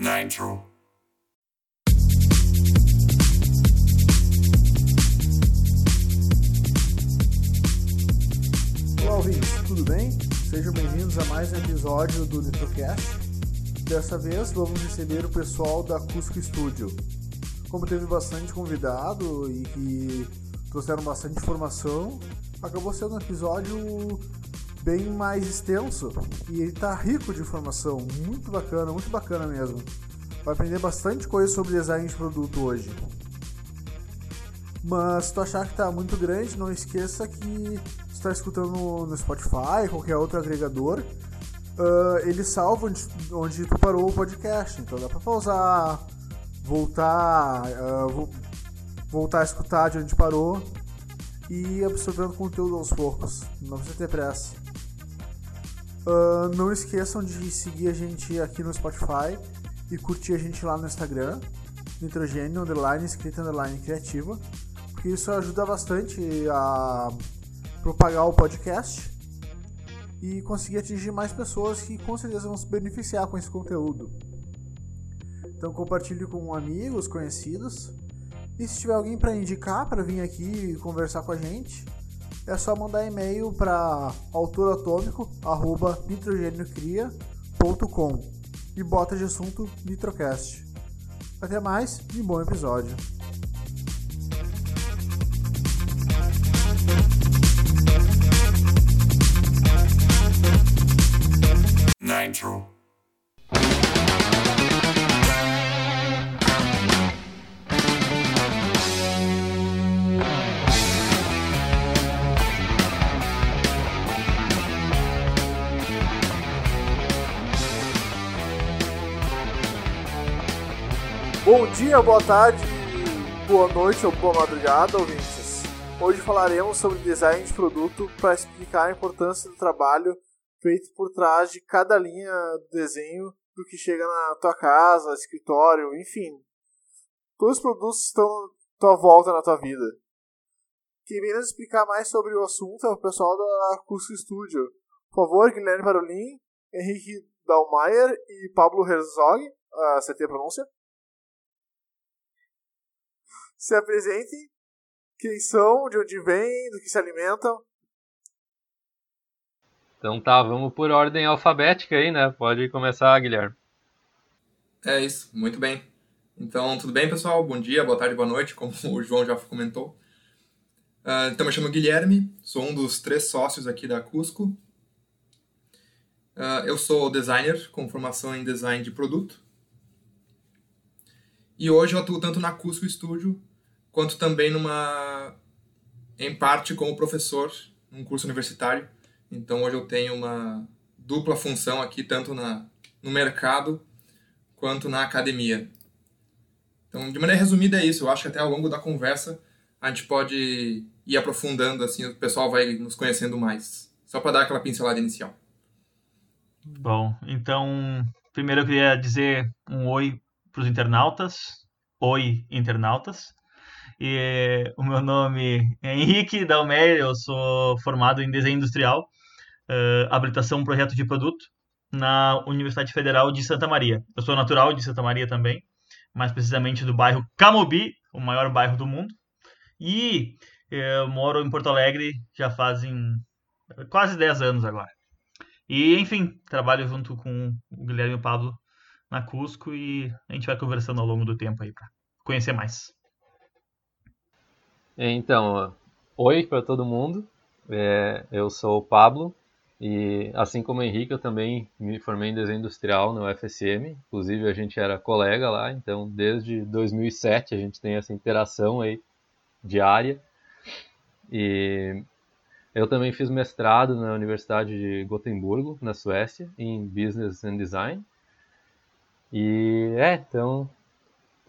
Nitro. Olá, ouvintes, tudo bem? Sejam bem-vindos a mais um episódio do Nitrocast. Dessa vez vamos receber o pessoal da Cusco Studio. Como teve bastante convidado e que trouxeram bastante informação, acabou sendo um episódio bem mais extenso e ele tá rico de informação, muito bacana, muito bacana mesmo. Vai aprender bastante coisa sobre design de produto hoje. Mas se tu achar que tá muito grande, não esqueça que está escutando no Spotify, qualquer outro agregador, uh, ele salva onde, onde, tu parou o podcast. Então dá pra pausar, voltar, uh, voltar a escutar de onde parou e absorvendo conteúdo aos poucos. Não precisa ter pressa. Uh, não esqueçam de seguir a gente aqui no Spotify e curtir a gente lá no Instagram, nitrogênio, underline, escrita, underline, criativa, porque isso ajuda bastante a propagar o podcast e conseguir atingir mais pessoas que com certeza vão se beneficiar com esse conteúdo. Então compartilhe com amigos, conhecidos, e se tiver alguém para indicar para vir aqui conversar com a gente, é só mandar e-mail para autoratômico@nitrogeniocria.com e bota de assunto Nitrocast. Até mais e bom episódio. Nitro. Bom dia, boa tarde, boa noite ou boa madrugada, ouvintes. Hoje falaremos sobre design de produto para explicar a importância do trabalho feito por trás de cada linha do desenho do que chega na tua casa, escritório, enfim. Todos os produtos estão à tua volta na tua vida. Quem vem nos explicar mais sobre o assunto é o pessoal da Cusco Studio. Por favor, Guilherme Parolin, Henrique Dalmayer e Pablo Herzog, a pronúncia se apresentem, quem são, de onde vêm, do que se alimentam. Então tá, vamos por ordem alfabética aí, né? Pode começar, Guilherme. É isso, muito bem. Então, tudo bem, pessoal? Bom dia, boa tarde, boa noite, como o João já comentou. Uh, então, me chamo Guilherme, sou um dos três sócios aqui da Cusco. Uh, eu sou designer com formação em design de produto. E hoje eu atuo tanto na Cusco Studio quanto também numa em parte como professor num curso universitário. Então hoje eu tenho uma dupla função aqui tanto na no mercado quanto na academia. Então, de maneira resumida é isso. Eu acho que até ao longo da conversa a gente pode ir aprofundando assim, o pessoal vai nos conhecendo mais. Só para dar aquela pincelada inicial. Bom, então, primeiro eu queria dizer um oi para os internautas. Oi, internautas. E o meu nome é Henrique Dalmer, eu sou formado em desenho industrial, uh, habilitação projeto de produto na Universidade Federal de Santa Maria. Eu sou natural de Santa Maria também, mais precisamente do bairro Camobi, o maior bairro do mundo. E eu moro em Porto Alegre já fazem quase 10 anos agora. E, enfim, trabalho junto com o Guilherme e o Pablo na Cusco e a gente vai conversando ao longo do tempo aí para conhecer mais. Então, oi para todo mundo. É, eu sou o Pablo e, assim como o Henrique, eu também me formei em desenho industrial no UFSM. Inclusive, a gente era colega lá, então desde 2007 a gente tem essa interação aí diária. E eu também fiz mestrado na Universidade de Gotemburgo, na Suécia, em Business and Design. E é, então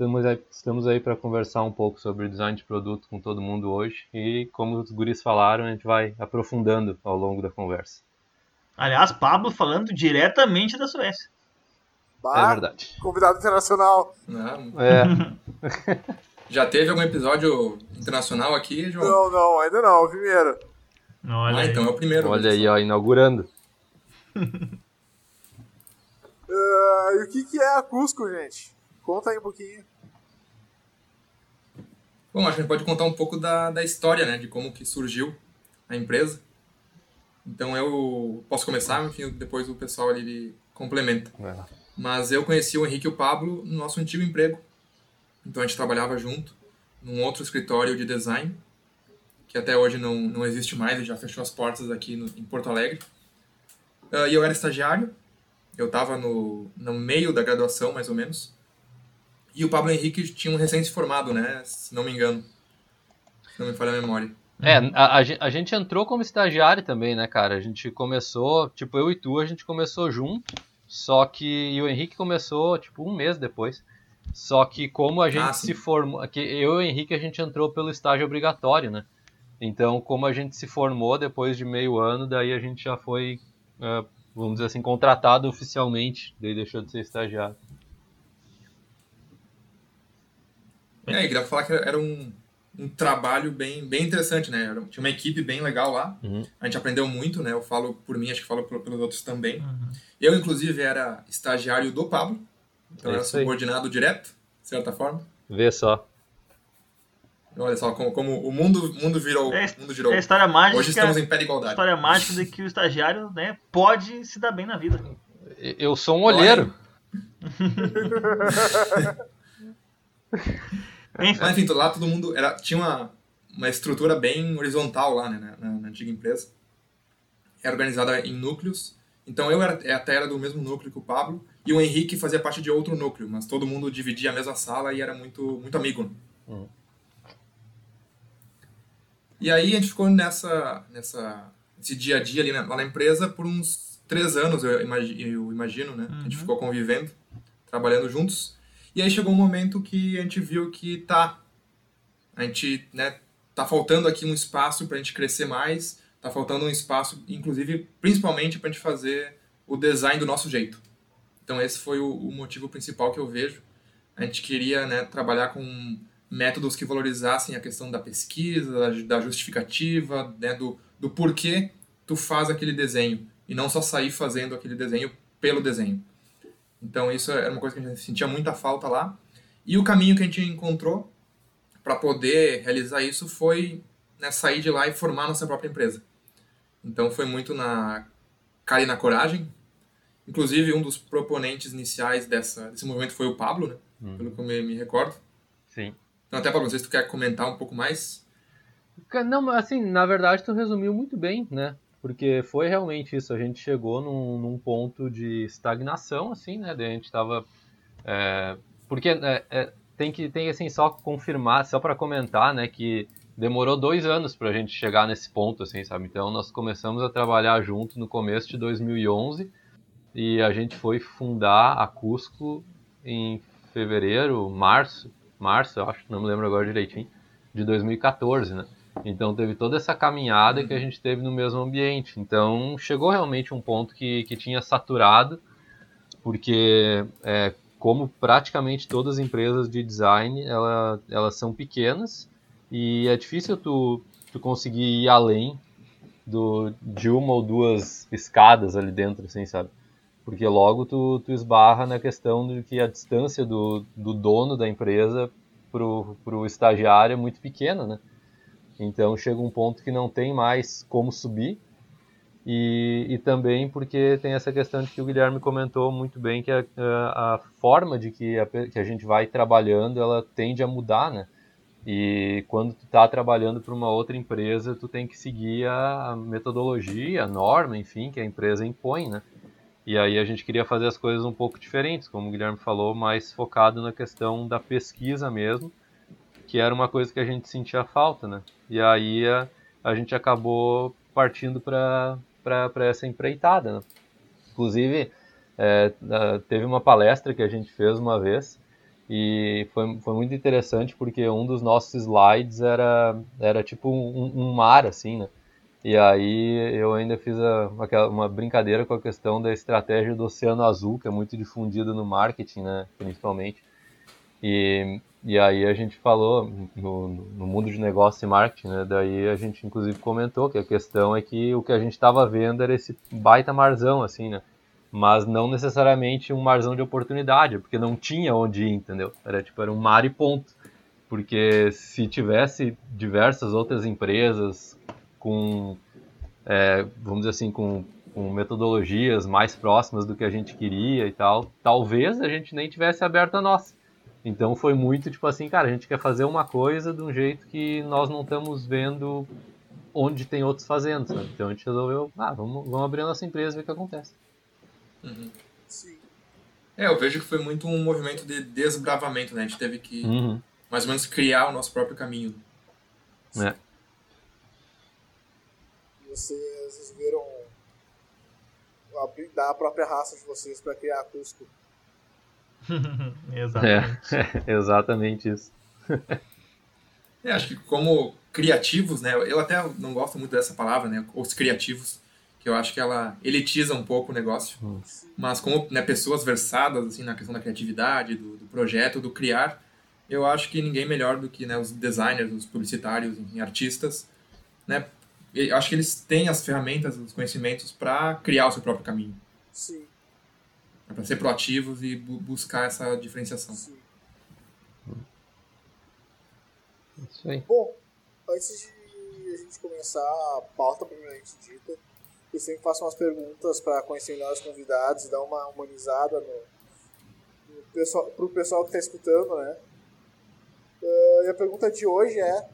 Estamos aí, estamos aí para conversar um pouco sobre design de produto com todo mundo hoje e, como os guris falaram, a gente vai aprofundando ao longo da conversa. Aliás, Pablo falando diretamente da Suécia. Bah, é verdade. Convidado internacional. Não. É. Já teve algum episódio internacional aqui, João? Não, não, ainda não, o primeiro. Olha ah, aí. então é o primeiro. Olha aí, ó, inaugurando. Uh, e o que, que é a Cusco, gente? Conta aí um pouquinho. Bom, acho que a gente pode contar um pouco da, da história, né? De como que surgiu a empresa. Então eu posso começar, enfim, depois o pessoal ali complementa. Mas eu conheci o Henrique e o Pablo no nosso antigo emprego. Então a gente trabalhava junto num outro escritório de design, que até hoje não, não existe mais, ele já fechou as portas aqui no, em Porto Alegre. Uh, e eu era estagiário, eu estava no, no meio da graduação, mais ou menos. E o Pablo Henrique tinha um recém-formado, né? Se não me engano. Se não me falha a memória. É, a, a, gente entrou como estagiário também, né, cara? A gente começou, tipo, eu e tu, a gente começou junto, só que e o Henrique começou, tipo, um mês depois. Só que como a gente ah, se formou, que eu e o Henrique a gente entrou pelo estágio obrigatório, né? Então, como a gente se formou depois de meio ano, daí a gente já foi, uh, vamos dizer assim, contratado oficialmente, daí deixou de ser estagiário. É, e queria falar que era um, um trabalho bem, bem interessante, né? Tinha uma equipe bem legal lá. Uhum. A gente aprendeu muito, né? Eu falo por mim, acho que falo pelos outros também. Uhum. Eu, inclusive, era estagiário do Pablo. Então, é era subordinado aí. direto, de certa forma. Vê só. Olha só como, como o mundo, mundo virou. É, mundo girou. é a história mágica. Hoje estamos em pé de igualdade. história mágica de que o estagiário né, pode se dar bem na vida. Eu sou um olheiro. Enfim. enfim, lá todo mundo era, tinha uma, uma estrutura bem horizontal lá, né, na, na antiga empresa. Era organizada em núcleos. Então eu era, até era do mesmo núcleo que o Pablo e o Henrique fazia parte de outro núcleo, mas todo mundo dividia a mesma sala e era muito, muito amigo. Né? Uhum. E aí a gente ficou nessa, nessa, nesse dia a dia ali na, lá na empresa por uns três anos, eu imagino, eu imagino né? Uhum. A gente uhum. ficou convivendo, trabalhando juntos. E aí chegou um momento que a gente viu que tá, a gente, né, tá faltando aqui um espaço para a gente crescer mais, tá faltando um espaço, inclusive, principalmente para a gente fazer o design do nosso jeito. Então esse foi o, o, motivo principal que eu vejo. A gente queria, né, trabalhar com métodos que valorizassem a questão da pesquisa, da justificativa, né, do, do porquê tu faz aquele desenho e não só sair fazendo aquele desenho pelo desenho. Então isso era uma coisa que a gente sentia muita falta lá. E o caminho que a gente encontrou para poder realizar isso foi né, sair de lá e formar nossa própria empresa. Então foi muito na cara e na coragem. Inclusive um dos proponentes iniciais dessa, desse movimento foi o Pablo, né? Hum. Pelo que eu me, me recordo. Sim. Então até Pablo, não sei se tu quer comentar um pouco mais. Não, assim, na verdade tu resumiu muito bem, né? Porque foi realmente isso. A gente chegou num, num ponto de estagnação, assim, né? a gente estava. É, porque é, é, tem que tem assim só confirmar, só para comentar, né, que demorou dois anos para a gente chegar nesse ponto, assim, sabe? Então nós começamos a trabalhar junto no começo de 2011 e a gente foi fundar a Cusco em fevereiro, março, março, eu acho, não me lembro agora direitinho, de 2014, né? Então teve toda essa caminhada que a gente teve no mesmo ambiente. Então chegou realmente um ponto que, que tinha saturado, porque é, como praticamente todas as empresas de design, ela, elas são pequenas e é difícil tu, tu conseguir ir além do, de uma ou duas escadas ali dentro, assim, sabe? Porque logo tu, tu esbarra na questão de que a distância do, do dono da empresa pro, pro estagiário é muito pequena, né? Então chega um ponto que não tem mais como subir. E, e também porque tem essa questão de que o Guilherme comentou muito bem que a, a, forma de que a, que a gente vai trabalhando ela tende a mudar, né? E quando tu está trabalhando para uma outra empresa, tu tem que seguir a metodologia, a norma, enfim, que a empresa impõe, né? E aí a gente queria fazer as coisas um pouco diferentes, como o Guilherme falou, mais focado na questão da pesquisa mesmo, que era uma coisa que a gente sentia falta, né? E aí a, a gente acabou partindo para essa empreitada. Né? Inclusive, é, teve uma palestra que a gente fez uma vez e foi, foi muito interessante porque um dos nossos slides era, era tipo um, um mar, assim, né? E aí eu ainda fiz a, uma, brincadeira com a questão da estratégia do Oceano Azul, que é muito difundida no marketing, né, principalmente. E, e aí a gente falou no, no mundo de negócio e marketing, né? Daí a gente inclusive comentou que a questão é que o que a gente estava vendo era esse baita marzão, assim, né? mas não necessariamente um marzão de oportunidade, porque não tinha onde ir, entendeu? Era tipo, era um mar e ponto. Porque se tivesse diversas outras empresas com, é, vamos dizer assim, com, com metodologias mais próximas do que a gente queria e tal, talvez a gente nem tivesse aberto a nossa. Então foi muito tipo assim, cara, a gente quer fazer uma coisa de um jeito que nós não estamos vendo onde tem outros fazendo, sabe? Então a gente resolveu, ah, vamos, vamos abrir a nossa empresa e ver o que acontece. Uhum. Sim. É, eu vejo que foi muito um movimento de desbravamento, né? A gente teve que uhum. mais ou menos criar o nosso próprio caminho. É. Vocês resolveram dar a própria raça de vocês para criar a Cusco. exatamente. É, exatamente isso. é, acho que como criativos, né? Eu até não gosto muito dessa palavra, né? Os criativos, que eu acho que ela elitiza um pouco o negócio. Hum. Mas como né, pessoas versadas assim na questão da criatividade, do, do, projeto, do criar, eu acho que ninguém melhor do que né, os designers, os publicitários, enfim, artistas, né? Eu acho que eles têm as ferramentas, os conhecimentos para criar o seu próprio caminho. Sim. É para ser proativos e bu buscar essa diferenciação. Sim. Isso aí. Bom, antes de a gente começar a pauta propriamente dita, eu sempre faço umas perguntas para conhecer melhor os convidados, dar uma humanizada no, no pessoal, pro pessoal que está escutando, né? Uh, e a pergunta de hoje é: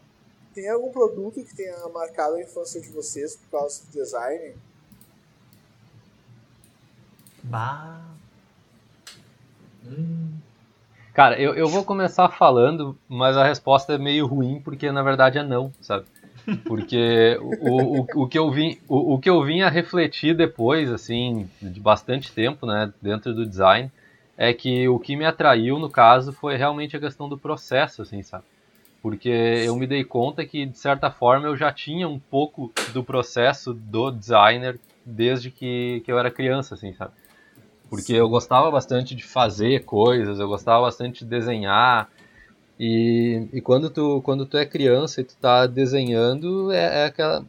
tem algum produto que tenha marcado a infância de vocês por causa do design? Bah. Cara, eu, eu vou começar falando, mas a resposta é meio ruim, porque na verdade é não, sabe? Porque o, o, o, que eu vim, o, o que eu vim a refletir depois, assim, de bastante tempo, né, dentro do design, é que o que me atraiu, no caso, foi realmente a questão do processo, assim, sabe? Porque eu me dei conta que, de certa forma, eu já tinha um pouco do processo do designer desde que, que eu era criança, assim, sabe? Porque eu gostava bastante de fazer coisas, eu gostava bastante de desenhar. E, e quando, tu, quando tu é criança e tu tá desenhando, é, é aquela.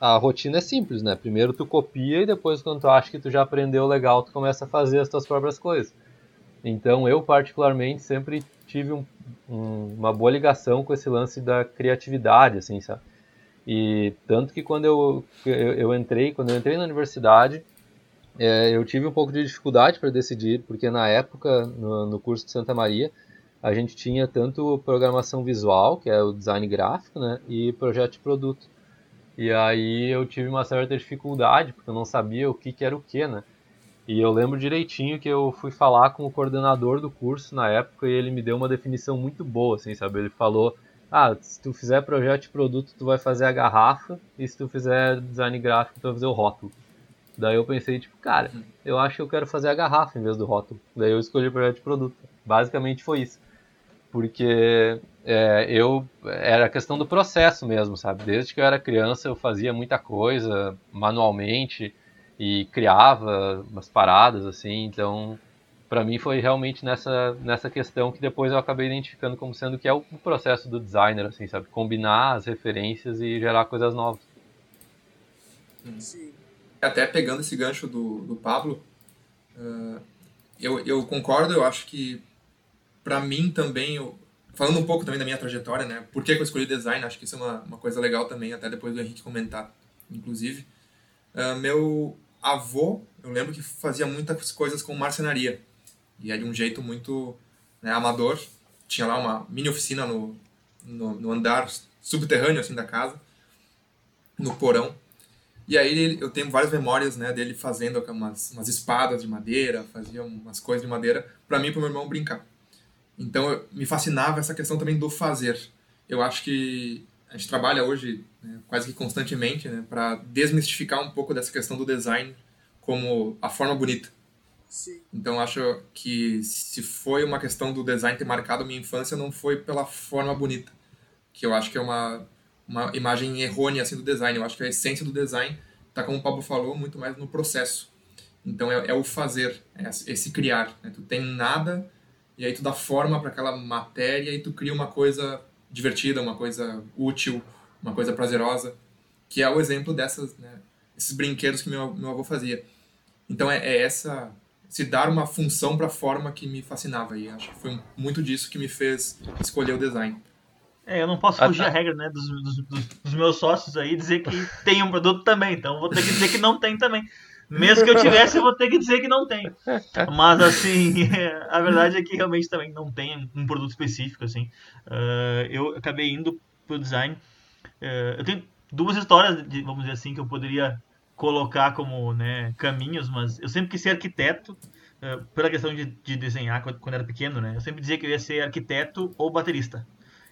A, rotina é simples, né? Primeiro tu copia e depois, quando tu acha que tu já aprendeu legal, tu começa a fazer as tuas próprias coisas. Então eu, particularmente, sempre tive um, um, uma boa ligação com esse lance da criatividade, assim, sabe? E tanto que quando eu, eu, eu entrei, quando eu entrei na universidade, é, eu tive um pouco de dificuldade para decidir, porque na época, no, no, curso de Santa Maria, a gente tinha tanto programação visual, que é o design gráfico, né, e projeto de produto. E aí eu tive uma certa dificuldade, porque eu não sabia o que, que era o que, né. E eu lembro direitinho que eu fui falar com o coordenador do curso na época e ele me deu uma definição muito boa, assim, sabe? Ele falou, ah, se tu fizer projeto de produto, tu vai fazer a garrafa, e se tu fizer design gráfico, tu vai fazer o rótulo. Daí eu pensei, tipo, cara, eu acho que eu quero fazer a garrafa em vez do rótulo. Daí eu escolhi o projeto de produto. Basicamente foi isso. Porque é, eu era questão do processo mesmo, sabe? Desde que eu era criança eu fazia muita coisa manualmente e criava umas paradas assim, então para mim foi realmente nessa nessa questão que depois eu acabei identificando como sendo que é o processo do designer assim, sabe? Combinar as referências e gerar coisas novas. Sim até pegando esse gancho do, do Pablo, uh, eu, eu concordo, eu acho que para mim também, eu, falando um pouco também da minha trajetória, né? Por que, eu escolhi design? Acho que isso é uma, uma coisa legal também, até depois do Henrique comentar, inclusive. Uh, meu avô, eu lembro que fazia muitas coisas com marcenaria. E é de um jeito muito né, amador. Tinha lá uma mini oficina no, no, no andar subterrâneo assim da casa, no porão. E aí eu tenho várias memórias né, dele fazendo umas, umas espadas de madeira, fazia umas coisas de madeira para mim e para meu irmão brincar. Então eu, me fascinava essa questão também do fazer. Eu acho que a gente trabalha hoje né, quase que constantemente né, para desmistificar um pouco dessa questão do design como a forma bonita. Sim. Então acho que se foi uma questão do design ter marcado a minha infância, não foi pela forma bonita, que eu acho que é uma uma imagem errônea assim do design. Eu acho que a essência do design está, como o Pablo falou, muito mais no processo. Então é, é o fazer, é esse criar. Né? Tu tem nada e aí tu dá forma para aquela matéria e tu cria uma coisa divertida, uma coisa útil, uma coisa prazerosa, que é o exemplo dessas, né, esses brinquedos que meu, meu avô fazia. Então é, é essa se dar uma função para a forma que me fascinava e acho que foi muito disso que me fez escolher o design. É, eu não posso fugir à regra, né, dos, dos, dos, meus sócios aí dizer que tem um produto também, então vou ter que dizer que não tem também. Mesmo que eu tivesse, eu vou ter que dizer que não tem. Mas, assim, a verdade é que realmente também não tem um produto específico, assim. Uh, eu acabei indo pro design. Uh, eu tenho duas histórias, de, vamos dizer assim, que eu poderia colocar como né, caminhos, mas eu sempre quis ser arquiteto, uh, pela questão de, de desenhar quando, quando era pequeno, né? Eu sempre dizia que eu ia ser arquiteto ou baterista.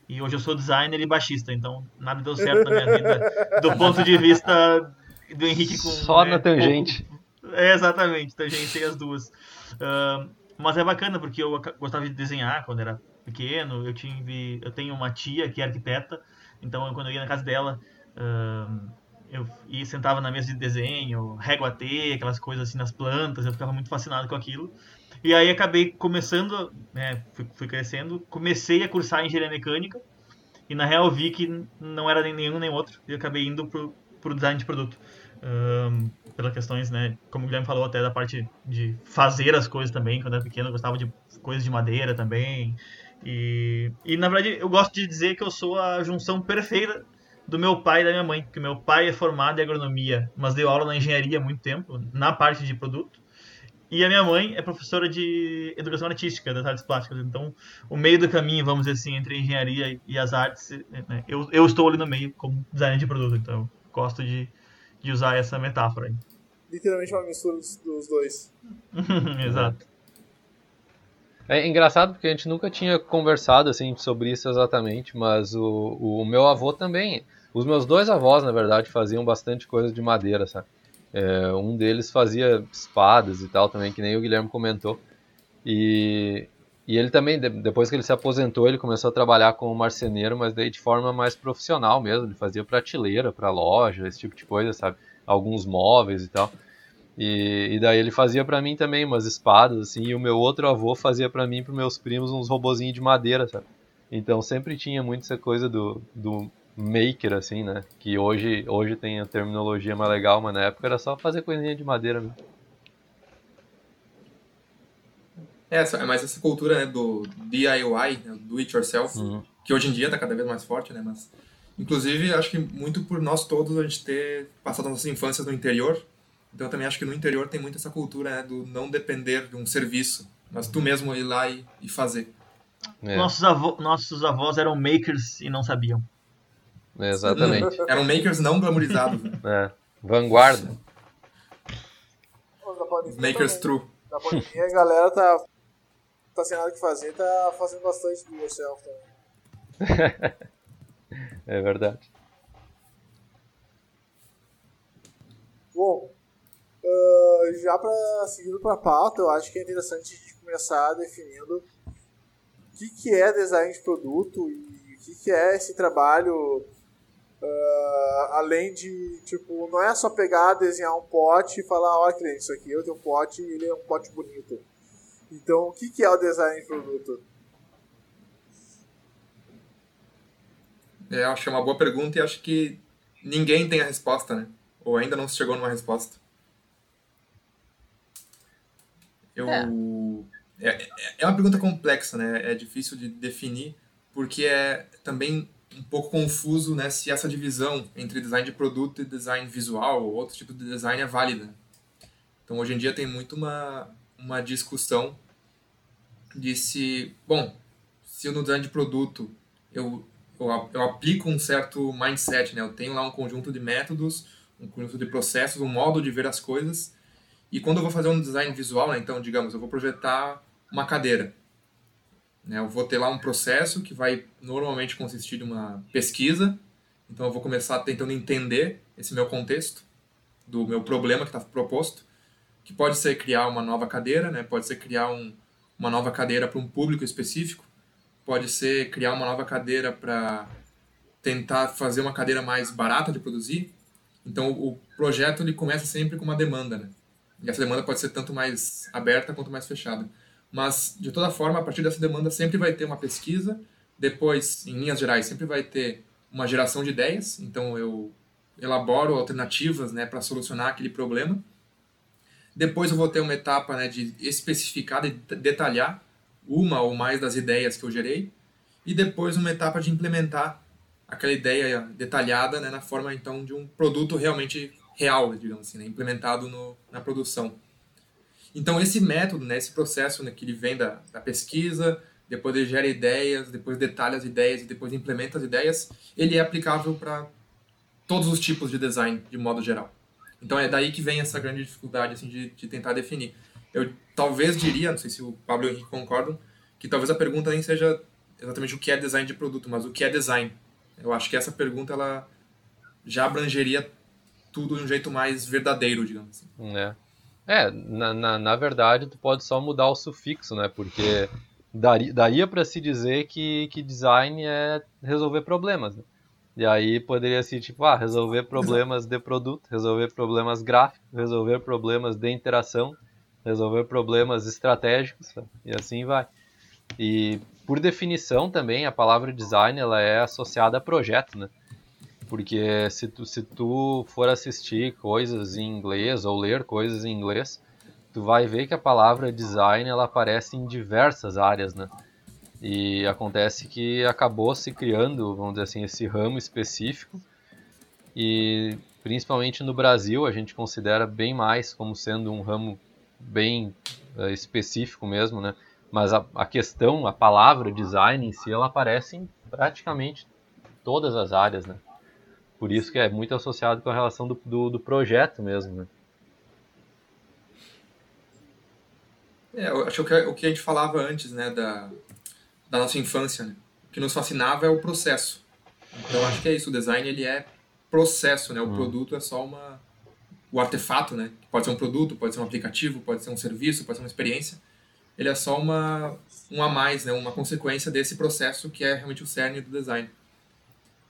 E hoje eu sou designer e baixista, então nada deu certo na minha vida do ponto de vista do Henrique com. Só né, na tangente. É, exatamente, tangentei as duas. Uh, mas é bacana porque eu gostava de desenhar quando era pequeno. Eu tive, eu tenho uma tia que é arquiteta, então quando eu ia na casa dela, uh, eu ia sentava na mesa de desenho, régua T, aquelas coisas assim nas plantas. Eu ficava muito fascinado com aquilo. E aí acabei começando, né, fui, fui crescendo, comecei a cursar engenharia mecânica e na real vi que não era nem nenhum nem outro e acabei indo pro, pro design de produto. Um, pelas questões, né, como o Guilherme falou até da parte de fazer as coisas também, quando era pequeno eu gostava de coisas de madeira também. E, e na verdade eu gosto de dizer que eu sou a junção perfeita do meu pai e da minha mãe, porque meu pai é formado em agronomia, mas deu aula na engenharia há muito tempo, na parte de produto. E a minha mãe é professora de educação artística das artes plásticas. Então, o meio do caminho, vamos dizer assim, entre a engenharia e as artes, né, eu, eu estou ali no meio como designer de produto. Então, gosto de, de usar essa metáfora. Aí. Literalmente uma mistura dos, dos dois. Exato. É engraçado porque a gente nunca tinha conversado assim sobre isso exatamente, mas o, o meu avô também, os meus dois avós na verdade faziam bastante coisa de madeira, sabe? É, um deles fazia espadas e tal também, que nem o Guilherme comentou. E, e ele também, depois que ele se aposentou, ele começou a trabalhar como marceneiro, mas daí de forma mais profissional mesmo. Ele fazia prateleira para loja, esse tipo de coisa, sabe? Alguns móveis e tal. E, e daí ele fazia para mim também umas espadas, assim. E o meu outro avô fazia para mim e pros meus primos uns robozinhos de madeira, sabe? Então sempre tinha muito essa coisa do, do maker, assim, né? Que hoje, hoje tem a terminologia mais legal, mas na época era só fazer coisinha de madeira mesmo. É, é mais essa cultura né, do DIY, né, do it yourself, uhum. que hoje em dia está cada vez mais forte, né? Mas, inclusive, acho que muito por nós todos a gente ter passado nossas infâncias no interior, então eu também acho que no interior tem muito essa cultura né, do não depender de um serviço, mas tu mesmo ir lá e, e fazer. É. Nossos, avô, nossos avós eram makers e não sabiam. É, exatamente. Eram makers não glamorizados. Né? É. Vanguarda. Makers true. Na pandemia a galera tá, tá sem nada que fazer, tá fazendo bastante do yourself também. é verdade. Bom, uh, já para seguindo para a pauta, eu acho que é interessante a gente começar definindo o que, que é design de produto e o que, que é esse trabalho Uh, além de, tipo, não é só pegar, desenhar um pote e falar, olha cliente, isso aqui eu tenho um pote e ele é um pote bonito. Então, o que, que é o design de produto? É, acho que é uma boa pergunta e acho que ninguém tem a resposta, né? Ou ainda não se chegou numa resposta. Eu... É. É, é uma pergunta complexa, né? É difícil de definir, porque é também um pouco confuso né, se essa divisão entre design de produto e design visual ou outro tipo de design é válida. Então, hoje em dia tem muito uma, uma discussão de se, bom, se eu no design de produto eu, eu, eu aplico um certo mindset, né? eu tenho lá um conjunto de métodos, um conjunto de processos, um modo de ver as coisas, e quando eu vou fazer um design visual, né, então, digamos, eu vou projetar uma cadeira? Eu vou ter lá um processo que vai normalmente consistir de uma pesquisa. Então eu vou começar tentando entender esse meu contexto, do meu problema que está proposto, que pode ser criar uma nova cadeira, né? pode ser criar um, uma nova cadeira para um público específico, pode ser criar uma nova cadeira para tentar fazer uma cadeira mais barata de produzir. Então o projeto ele começa sempre com uma demanda, né? E essa demanda pode ser tanto mais aberta quanto mais fechada. Mas, de toda forma, a partir dessa demanda sempre vai ter uma pesquisa, depois, em linhas gerais, sempre vai ter uma geração de ideias, então eu elaboro alternativas né, para solucionar aquele problema. Depois eu vou ter uma etapa né, de especificar, de detalhar uma ou mais das ideias que eu gerei. E depois uma etapa de implementar aquela ideia detalhada né, na forma então de um produto realmente real, digamos assim, né, implementado no, na produção. Então esse método, né, esse processo né, que ele vem da, da pesquisa, depois ele gera ideias, depois detalha as ideias e depois implementa as ideias, ele é aplicável para todos os tipos de design de modo geral. Então é daí que vem essa grande dificuldade assim, de, de tentar definir. Eu talvez diria, não sei se o Pablo e o Henrique concordam, que talvez a pergunta nem seja exatamente o que é design de produto, mas o que é design. Eu acho que essa pergunta ela já abrangeria tudo de um jeito mais verdadeiro, digamos assim. É, é na, na, na verdade, tu pode só mudar o sufixo, né? Porque daria, daria para se dizer que, que design é resolver problemas, né? E aí poderia ser tipo, ah, resolver problemas de produto, resolver problemas gráficos, resolver problemas de interação, resolver problemas estratégicos, e assim vai. E por definição também a palavra design ela é associada a projeto, né? Porque se tu, se tu for assistir coisas em inglês ou ler coisas em inglês, tu vai ver que a palavra design ela aparece em diversas áreas, né? E acontece que acabou se criando, vamos dizer assim, esse ramo específico. E principalmente no Brasil, a gente considera bem mais como sendo um ramo bem uh, específico mesmo, né? Mas a, a, questão, a palavra design em si, ela aparece em praticamente todas as áreas, né? Por isso que é muito associado com a relação do, do, do projeto mesmo, né? É, eu acho que o que a gente falava antes, né, da, da nossa infância, né? O que nos fascinava é o processo. Então acho que é isso, o design ele é processo, né? O hum. produto é só uma o artefato, né? Pode ser um produto, pode ser um aplicativo, pode ser um serviço, pode ser uma experiência. Ele é só uma um a mais, né? Uma consequência desse processo que é realmente o cerne do design.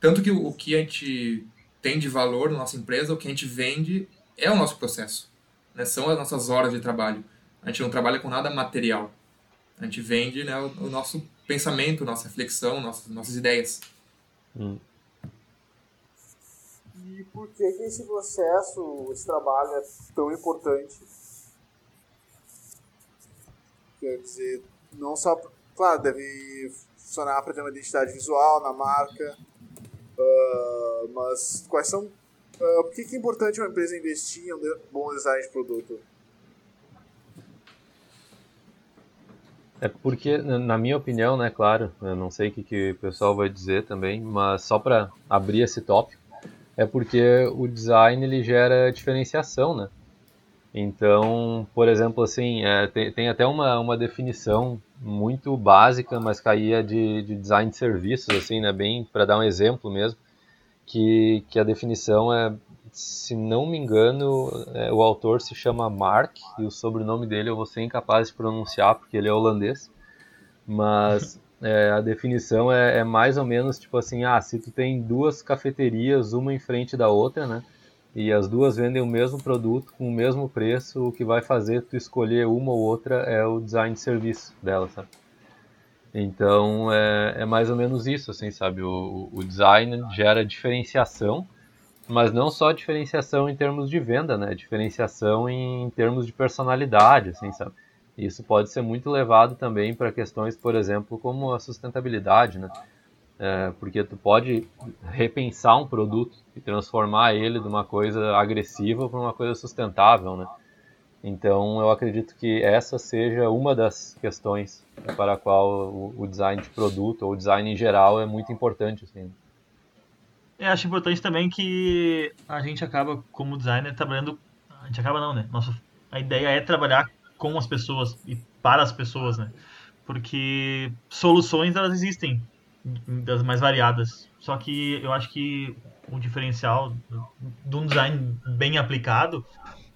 Tanto que o, o que a gente tem de valor na nossa empresa, o que a gente vende é o nosso processo, né? São as nossas horas de trabalho. A gente não trabalha com nada material. A gente vende né, o, o nosso pensamento, nossa reflexão, nossas, nossas ideias. Hum. E por que, que esse processo, esse trabalho é tão importante? Quer dizer, não só. Claro, deve funcionar para ter uma identidade visual na marca, uh, mas quais são. Uh, por que, que é importante uma empresa investir em um bom design de produto? É porque, na minha opinião, né, claro, eu não sei o que, que o pessoal vai dizer também, mas só para abrir esse tópico, é porque o design ele gera diferenciação, né? Então, por exemplo, assim, é, tem, tem, até uma, uma definição muito básica, mas caía de, de design de serviços, assim, né? Bem, para dar um exemplo mesmo, que, que a definição é se não me engano, é, o autor se chama Mark e o sobrenome dele eu vou ser incapaz de pronunciar porque ele é holandês. Mas é, a definição é, é, mais ou menos tipo assim: ah, se tu tem duas cafeterias, uma em frente da outra, né? E as duas vendem o mesmo produto com o mesmo preço, o que vai fazer tu escolher uma ou outra é o design de serviço dela, sabe? Então é, é mais ou menos isso, assim, sabe? O, o design gera diferenciação mas não só diferenciação em termos de venda, né? Diferenciação em termos de personalidade, assim, sabe? Isso pode ser muito levado também para questões, por exemplo, como a sustentabilidade, né? É, porque tu pode repensar um produto e transformar ele de uma coisa agressiva para uma coisa sustentável, né? Então, eu acredito que essa seja uma das questões para a qual o design de produto ou design em geral é muito importante, assim. Eu acho importante também que a gente acaba, como designer, trabalhando. A gente acaba não, né? Nossa, a ideia é trabalhar com as pessoas e para as pessoas, né? Porque soluções elas existem, das mais variadas. Só que eu acho que o diferencial de um design bem aplicado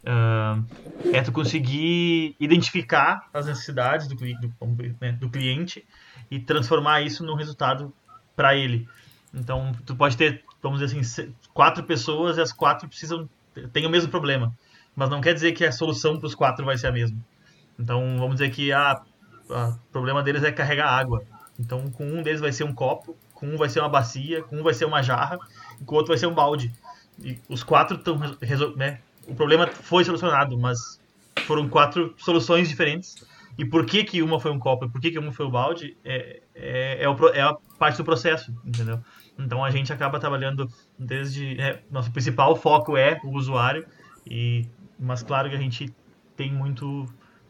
uh, é tu conseguir identificar as necessidades do, do, né, do cliente e transformar isso num resultado para ele. Então, tu pode ter vamos dizer assim, quatro pessoas e as quatro precisam têm o mesmo problema, mas não quer dizer que a solução para os quatro vai ser a mesma. Então, vamos dizer que a problema deles é carregar água. Então, com um deles vai ser um copo, com um vai ser uma bacia, com um vai ser uma jarra, e com o outro vai ser um balde. E os quatro estão né? O problema foi solucionado, mas foram quatro soluções diferentes. E por que, que uma foi um copo e por que, que uma foi o balde é, é, é, o, é a parte do processo, entendeu? Então a gente acaba trabalhando desde. É, nosso principal foco é o usuário, e, mas claro que a gente tem muito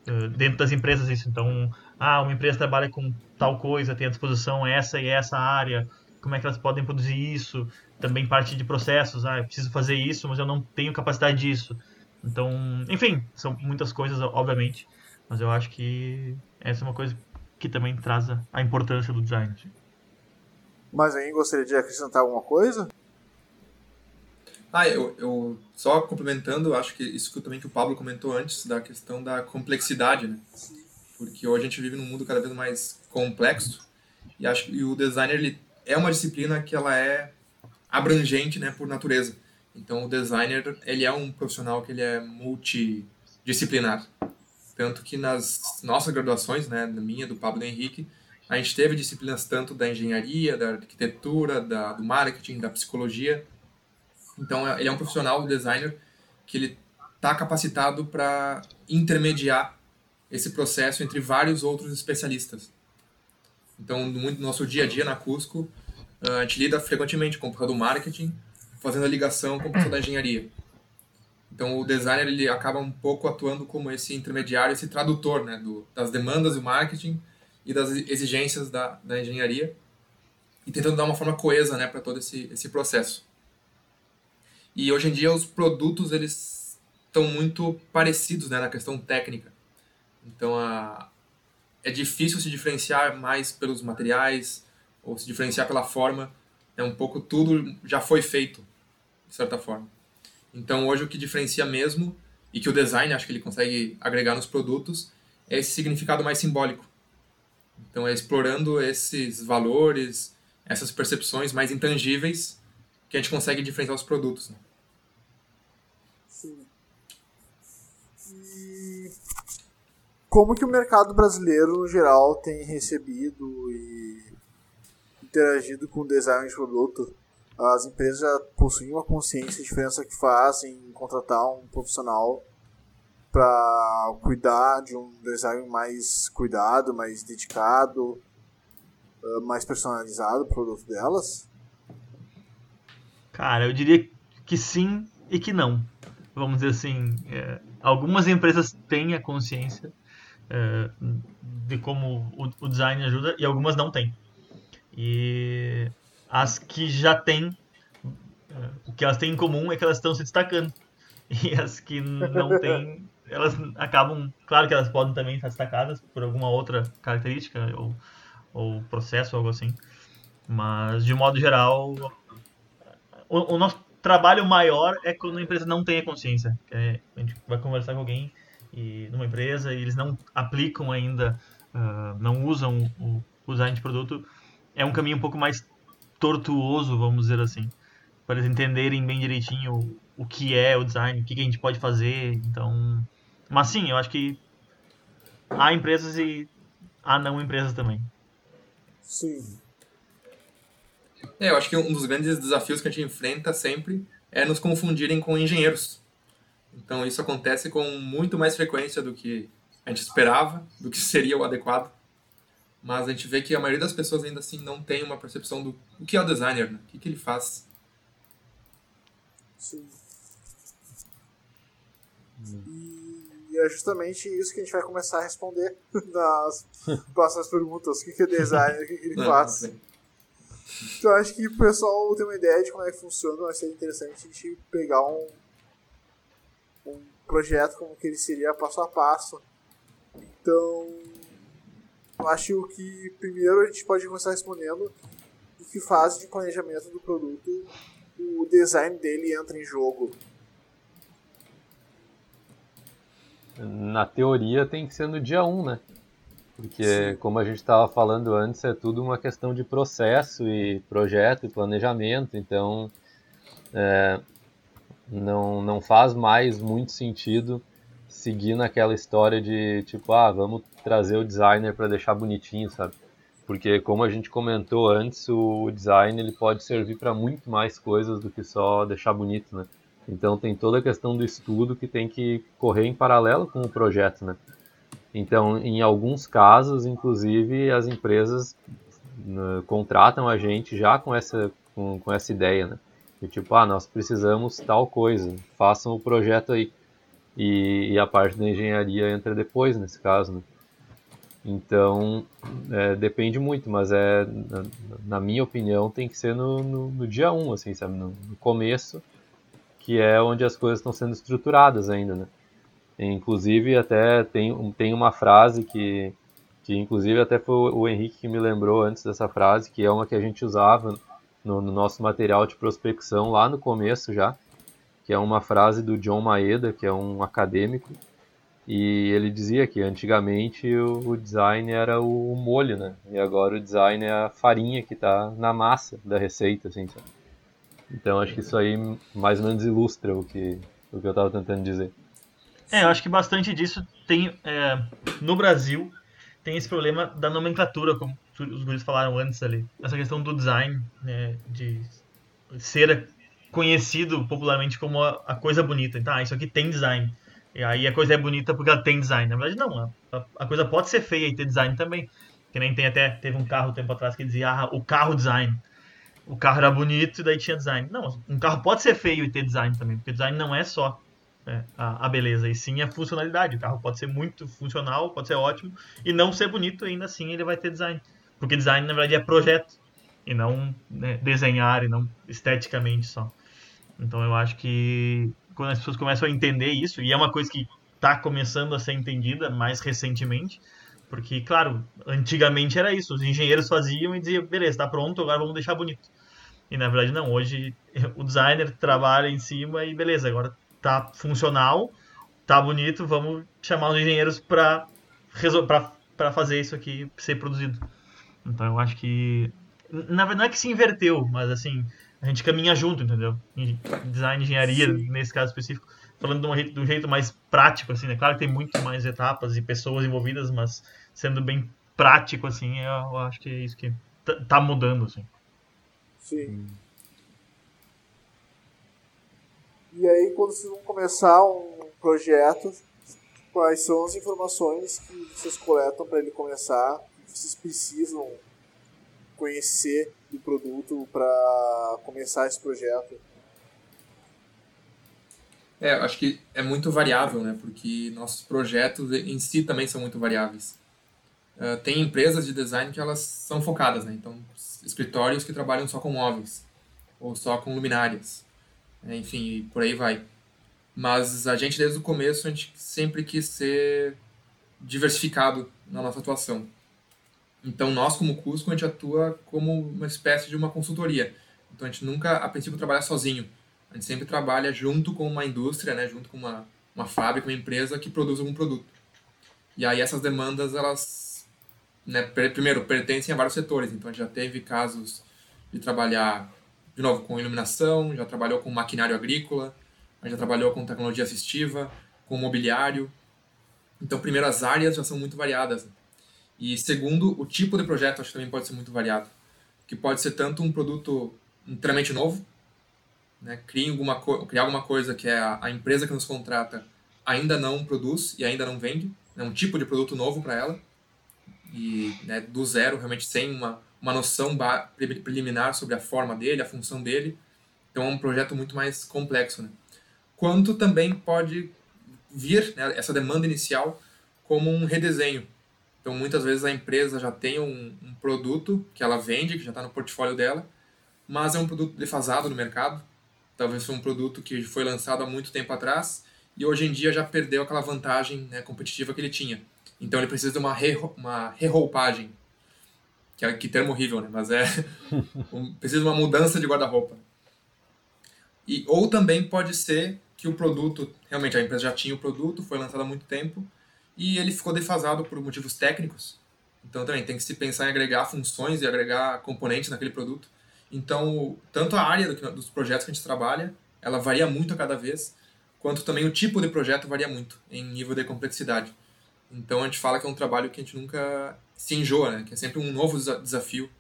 uh, dentro das empresas isso. Então, ah, uma empresa trabalha com tal coisa, tem à disposição essa e essa área, como é que elas podem produzir isso? Também parte de processos, ah, eu preciso fazer isso, mas eu não tenho capacidade disso. Então, enfim, são muitas coisas, obviamente. Mas eu acho que essa é uma coisa que também traz a importância do design. Assim. Mas aí gostaria de acrescentar alguma coisa? Ah, eu, eu só complementando, acho que isso que também que o Pablo comentou antes da questão da complexidade, né? Porque hoje a gente vive num mundo cada vez mais complexo e acho que o designer ele é uma disciplina que ela é abrangente, né, por natureza. Então o designer ele é um profissional que ele é multidisciplinar. Tanto que nas nossas graduações, né, da minha, do Pablo Henrique, a gente teve disciplinas tanto da engenharia, da arquitetura, da, do marketing, da psicologia. Então, ele é um profissional, o designer, que ele está capacitado para intermediar esse processo entre vários outros especialistas. Então, no nosso dia a dia na Cusco, a gente lida frequentemente com o pessoal do marketing, fazendo a ligação com o pessoal da engenharia. Então o designer ele acaba um pouco atuando como esse intermediário, esse tradutor né, do, das demandas do marketing e das exigências da, da engenharia e tentando dar uma forma coesa né, para todo esse, esse processo. E hoje em dia os produtos eles estão muito parecidos né, na questão técnica. Então a, é difícil se diferenciar mais pelos materiais ou se diferenciar pela forma. É um pouco tudo já foi feito, de certa forma. Então hoje o que diferencia mesmo e que o design acho que ele consegue agregar nos produtos é esse significado mais simbólico. Então é explorando esses valores, essas percepções mais intangíveis que a gente consegue diferenciar os produtos. Né? Sim. E como que o mercado brasileiro, no geral, tem recebido e interagido com o design de produto? as empresas já possuem uma consciência da diferença que fazem em contratar um profissional para cuidar de um design mais cuidado, mais dedicado, ah, mais personalizado o produto delas? Cara, eu diria que sim e que não. Vamos dizer assim, é, algumas empresas têm a consciência é, de como o, o design ajuda e algumas não têm. E as que já têm, é, o que elas têm em comum é que elas estão se destacando. E as que não têm, elas acabam, claro que elas podem também estar destacadas por alguma outra característica ou, ou processo, algo assim. Mas, de modo geral, o, o nosso trabalho maior é quando a empresa não tem a consciência. É, a gente vai conversar com alguém e, numa empresa e eles não aplicam ainda, uh, não usam o, o design de produto. É um caminho um pouco mais tortuoso, vamos dizer assim, para eles entenderem bem direitinho o, o que é o design, o que, que a gente pode fazer. Então, mas sim, eu acho que há empresas e há não empresas também. Sim. É, eu acho que um dos grandes desafios que a gente enfrenta sempre é nos confundirem com engenheiros. Então isso acontece com muito mais frequência do que a gente esperava, do que seria o adequado mas a gente vê que a maioria das pessoas ainda assim não tem uma percepção do o que é o designer, né? o que, que ele faz. Sim. E é justamente isso que a gente vai começar a responder nas próximas perguntas. O que, que é designer, o que, que ele faz. Então acho que o pessoal tem uma ideia de como é que funciona, vai ser interessante a gente pegar um projeto como que ele seria passo a passo. Então, eu acho que primeiro a gente pode começar respondendo em que fase de planejamento do produto o design dele entra em jogo. Na teoria tem que ser no dia 1, né? Porque, Sim. como a gente estava falando antes, é tudo uma questão de processo e projeto e planejamento, então é, não, não faz mais muito sentido seguir naquela história de tipo, ah, vamos trazer o designer para deixar bonitinho, sabe? Porque como a gente comentou antes, o design ele pode servir para muito mais coisas do que só deixar bonito, né? Então tem toda a questão do estudo que tem que correr em paralelo com o projeto, né? Então, em alguns casos, inclusive, as empresas né, contratam a gente já com essa, com, com essa ideia, né? De tipo, ah, nós precisamos tal coisa, façam o projeto aí. E, e a parte da engenharia entra depois, nesse caso, né? Então, é, depende muito, mas é, na, na, minha opinião, tem que ser no, no, no dia 1, um, assim, sabe? No, no, começo, que é onde as coisas estão sendo estruturadas ainda, né? Inclusive, até tem, tem uma frase que, que, inclusive, até foi o Henrique que me lembrou antes dessa frase, que é uma que a gente usava no, no nosso material de prospecção lá no começo já, que é uma frase do John Maeda, que é um acadêmico, e ele dizia que antigamente o, design era o, o, molho, né? E agora o design é a farinha que está na massa da receita, assim. Sabe? Então acho que isso aí mais ou menos ilustra o que, o que eu estava tentando dizer. É, eu acho que bastante disso tem é, no Brasil tem esse problema da nomenclatura, como os guris falaram antes ali. Essa questão do design, né, de ser conhecido popularmente como a, a coisa bonita. Então, ah, isso aqui tem design. E aí a coisa é bonita porque ela tem design. Na verdade, não. A, a coisa pode ser feia e ter design também. Que nem tem até, teve um carro um tempo atrás que dizia, ah, o carro design. O carro era bonito e daí tinha design. Não, um carro pode ser feio e ter design também, porque design não é só é, a, a, beleza, e sim a funcionalidade. O carro pode ser muito funcional, pode ser ótimo, e não ser bonito, ainda assim ele vai ter design. Porque design, na verdade, é projeto, e não né, desenhar, e não esteticamente só. Então eu acho que quando as pessoas começam a entender isso, e é uma coisa que está começando a ser entendida mais recentemente, porque, claro, antigamente era isso, os engenheiros faziam e diziam, beleza, está pronto, agora vamos deixar bonito. E na verdade não, hoje o designer trabalha em cima e beleza, agora tá funcional, tá bonito, vamos chamar os engenheiros para fazer isso aqui ser produzido. Então eu acho que na verdade não é que se inverteu, mas assim, a gente caminha junto, entendeu? Design, engenharia, Sim. nesse caso específico, falando de um, jeito, de um jeito mais prático, assim, né? Claro que tem muito mais etapas e pessoas envolvidas, mas sendo bem prático, assim, eu, eu acho que é isso que tá mudando, assim. Sim. E aí, quando vocês vão começar um projeto, quais são as informações que vocês coletam para ele começar, vocês precisam conhecer do produto para começar esse projeto? É, acho que é muito variável, né? Porque nossos projetos em si também são muito variáveis. Uh, tem empresas de design que elas são focadas, né? Então, escritórios que trabalham só com móveis ou só com luminárias. Né, enfim, por aí vai. Mas a gente, desde o começo, a gente sempre quis ser diversificado na nossa atuação. Então, nós, como Cusco, a gente atua como uma espécie de uma consultoria. Então, a gente nunca, a princípio, trabalha sozinho. A gente sempre trabalha junto com uma indústria, né, junto com uma, uma fábrica, uma empresa que produz algum produto. E aí, essas demandas, elas, né, primeiro, pertencem a vários setores. Então, a gente já teve casos de trabalhar de novo, com iluminação, já trabalhou com maquinário agrícola, já trabalhou com tecnologia assistiva, com mobiliário. Então, primeiro, as áreas já são muito variadas. E segundo, o tipo de projeto acho que também pode ser muito variado. Que pode ser tanto um produto inteiramente novo, né? criar, alguma criar alguma coisa que é a, a, empresa que nos contrata ainda não produz e ainda não vende, né? um tipo de produto novo para ela, e né, do zero, realmente sem uma, uma noção preliminar sobre a forma dele, a função dele. Então é um projeto muito mais complexo. Né? Quanto também pode vir né, essa demanda inicial como um redesenho. Então muitas vezes a empresa já tem um, um produto que ela vende, que já está no portfólio dela, mas é um produto defasado no mercado. Talvez foi um produto que foi lançado há muito tempo atrás e hoje em dia já perdeu aquela vantagem né, competitiva que ele tinha. Então ele precisa de uma, re, uma reroupagem que, é, que termo horrível, né? Mas é. Um, precisa de uma mudança de guarda-roupa. E, ou também pode ser que o produto, realmente a empresa já tinha o produto, foi lançado há muito tempo, e ele ficou defasado por motivos técnicos. Então também tem que se pensar em agregar funções e agregar componentes naquele produto. Então, tanto a área dos projetos que a gente trabalha, ela varia muito a cada vez, quanto também o tipo de projeto varia muito em nível de complexidade. Então a gente fala que é um trabalho que a gente nunca se enjoa, né? Que é sempre um novo desafio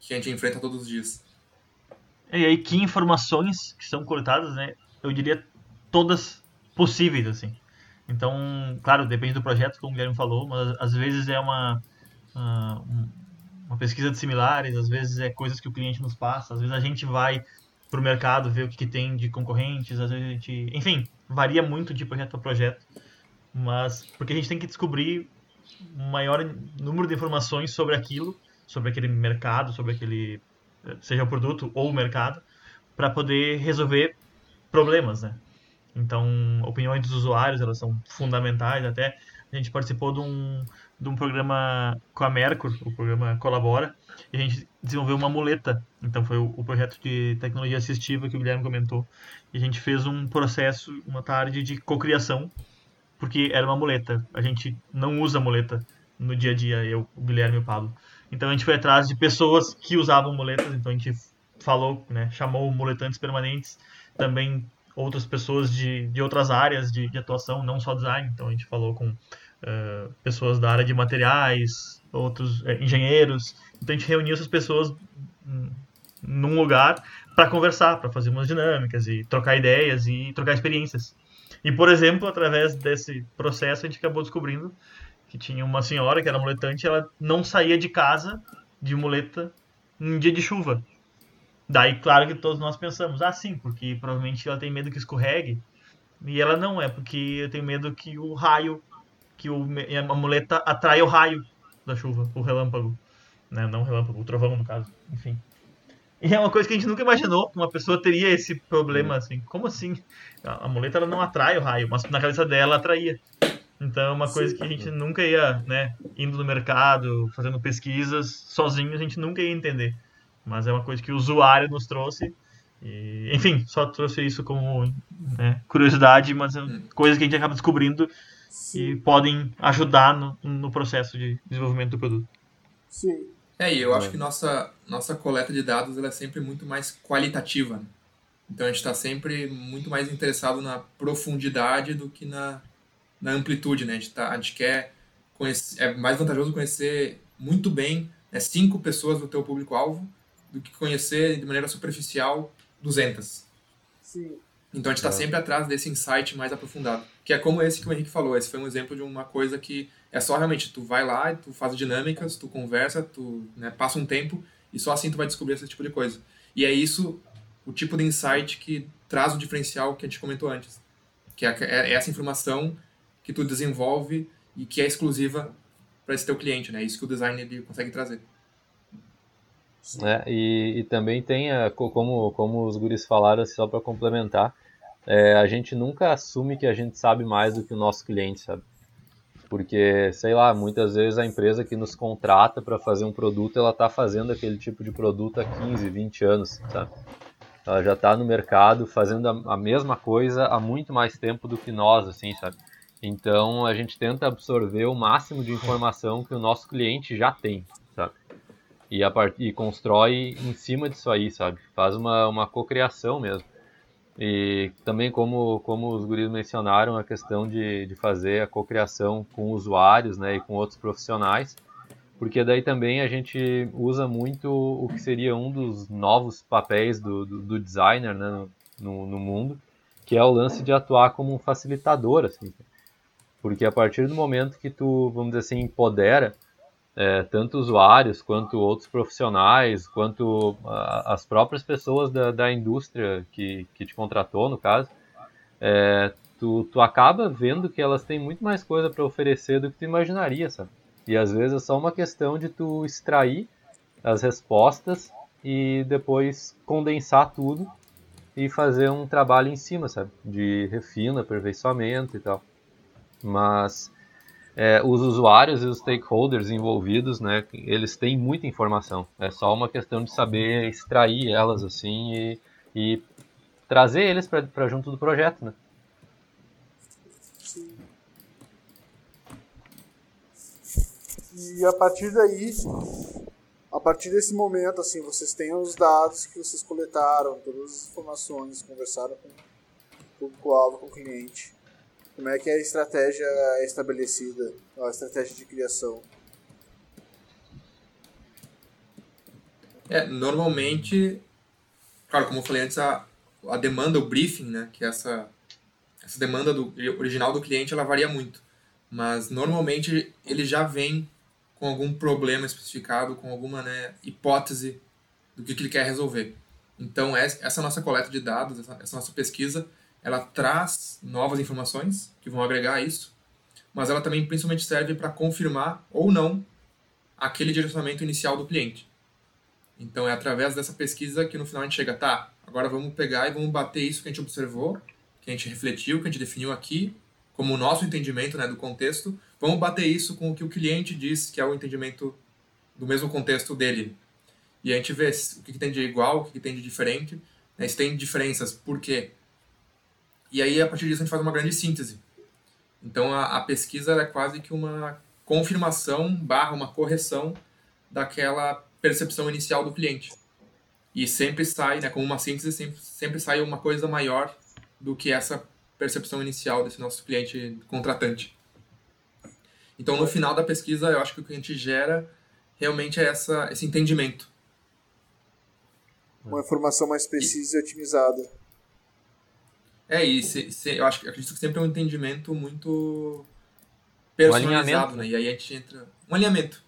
que a gente enfrenta todos os dias. E aí que informações que são cortadas, né? eu diria, todas possíveis, assim. Então, claro, depende do projeto, como o Guilherme falou, mas às vezes é uma, uma pesquisa de similares, às vezes é coisas que o cliente nos passa, às vezes a gente vai para o mercado ver o que, que, tem de concorrentes, às vezes a gente. Enfim, varia muito de projeto a projeto, mas porque a gente tem que descobrir um maior número de informações sobre aquilo, sobre aquele mercado, sobre aquele. seja o produto ou o mercado, para poder resolver problemas, né? Então, opiniões dos usuários, elas são fundamentais. Até a gente participou de um, de um programa com a Mercur, o programa Colabora, e a gente desenvolveu uma muleta. Então, foi o, o projeto de tecnologia assistiva que o Guilherme comentou. E a gente fez um processo, uma tarde de cocriação, porque era uma muleta. A gente não usa muleta no dia a dia, eu, o Guilherme e o Pablo. Então, a gente foi atrás de pessoas que usavam muletas, então a gente falou, né, chamou muletantes permanentes, também outras pessoas de, de outras áreas de, de atuação, não só design. Então a gente falou com uh, pessoas da área de materiais, outros uh, engenheiros. Então a gente reuniu essas pessoas num lugar para conversar, para fazer umas dinâmicas e trocar ideias e trocar experiências. E, por exemplo, através desse processo, a gente acabou descobrindo que tinha uma senhora que era muletante, ela não saía de casa de muleta em dia de chuva. Daí, claro que todos nós pensamos, ah, sim, porque provavelmente ela tem medo que escorregue. E ela não é, porque eu tenho medo que o raio, que o, a muleta atrai o raio da chuva, o relâmpago. Né? Não o relâmpago, o trovão, no caso. Enfim. E é uma coisa que a gente nunca imaginou que uma pessoa teria esse problema assim. Como assim? A muleta ela não atrai o raio, mas na cabeça dela atraía. Então é uma coisa que a gente nunca ia, né, indo no mercado, fazendo pesquisas, sozinho a gente nunca ia entender. Mas é uma coisa que o usuário nos trouxe. E, enfim, só trouxe isso como né, curiosidade, mas é hum. coisas que a gente acaba descobrindo Sim. e podem ajudar no, no processo de desenvolvimento do produto. Sim. É, e eu acho que nossa, nossa coleta de dados ela é sempre muito mais qualitativa. Né? Então a gente está sempre muito mais interessado na profundidade do que na, na amplitude. Né? A, gente tá, a gente quer conhecer, é mais vantajoso conhecer muito bem né, cinco pessoas do teu público-alvo do que conhecer de maneira superficial 200. Sim. Então a gente está é. sempre atrás desse insight mais aprofundado, que é como esse que o Henrique falou. Esse foi um exemplo de uma coisa que é só realmente tu vai lá, tu faz dinâmicas, tu conversa, tu né, passa um tempo e só assim tu vai descobrir esse tipo de coisa. E é isso o tipo de insight que traz o diferencial que a gente comentou antes, que é, é essa informação que tu desenvolve e que é exclusiva para esse teu cliente, né? Isso que o design ele consegue trazer. Né? E, e também tem, a, como, como os guris falaram, assim, só para complementar, é, a gente nunca assume que a gente sabe mais do que o nosso cliente, sabe? Porque, sei lá, muitas vezes a empresa que nos contrata para fazer um produto, ela está fazendo aquele tipo de produto há 15, 20 anos, sabe? Ela já está no mercado fazendo a, a mesma coisa há muito mais tempo do que nós, assim, sabe? Então a gente tenta absorver o máximo de informação que o nosso cliente já tem, e, a part... e constrói em cima disso aí, sabe? Faz uma, uma cocriação mesmo. E também, como, como os guris mencionaram, a questão de, de fazer a cocriação com usuários né, e com outros profissionais, porque daí também a gente usa muito o que seria um dos novos papéis do, do, do designer né, no, no mundo, que é o lance de atuar como um facilitador, assim. Porque a partir do momento que tu, vamos dizer assim, empodera é, tanto usuários quanto outros profissionais, quanto a, as próprias pessoas da, da indústria que, que te contratou, no caso, é, tu, tu acaba vendo que elas têm muito mais coisa para oferecer do que tu imaginaria, sabe? E às vezes é só uma questão de tu extrair as respostas e depois condensar tudo e fazer um trabalho em cima, sabe? De refino, aperfeiçoamento e tal. Mas é, os usuários e os stakeholders envolvidos, né, eles têm muita informação. É só uma questão de saber extrair elas assim e, e trazer eles para junto do projeto, né? E a partir daí, a partir desse momento, assim, vocês têm os dados que vocês coletaram, todas as informações, conversaram com o público-alvo, com o cliente. Como é que a estratégia é estabelecida, a estratégia de criação? É, normalmente, claro, como eu falei antes, a, a demanda, o briefing, né, que é essa, essa demanda do, original do cliente, ela varia muito. Mas normalmente ele já vem com algum problema especificado, com alguma né, hipótese do que, que ele quer resolver. Então, essa nossa coleta de dados, essa, essa nossa pesquisa, ela traz novas informações que vão agregar isso, mas ela também principalmente serve para confirmar ou não aquele direcionamento inicial do cliente. Então é através dessa pesquisa que no final a gente chega, tá, agora vamos pegar e vamos bater isso que a gente observou, que a gente refletiu, que a gente definiu aqui, como o nosso entendimento né, do contexto, vamos bater isso com o que o cliente diz que é o entendimento do mesmo contexto dele. E a gente vê o que, tem de igual, o que, tem de diferente, né, se tem diferenças, por quê? E aí, a partir disso, a gente faz uma grande síntese. Então, a, a pesquisa é quase que uma confirmação barra uma correção daquela percepção inicial do cliente. E sempre sai, né, como uma síntese, sempre, sempre sai uma coisa maior do que essa percepção inicial desse nosso cliente contratante. Então, no final da pesquisa, eu acho que o que a gente gera realmente é essa, esse entendimento. Uma informação mais precisa e otimizada. É, e se, se, eu acho que acredito que sempre é um entendimento muito personalizado, um né? E aí a gente entra. Um alinhamento.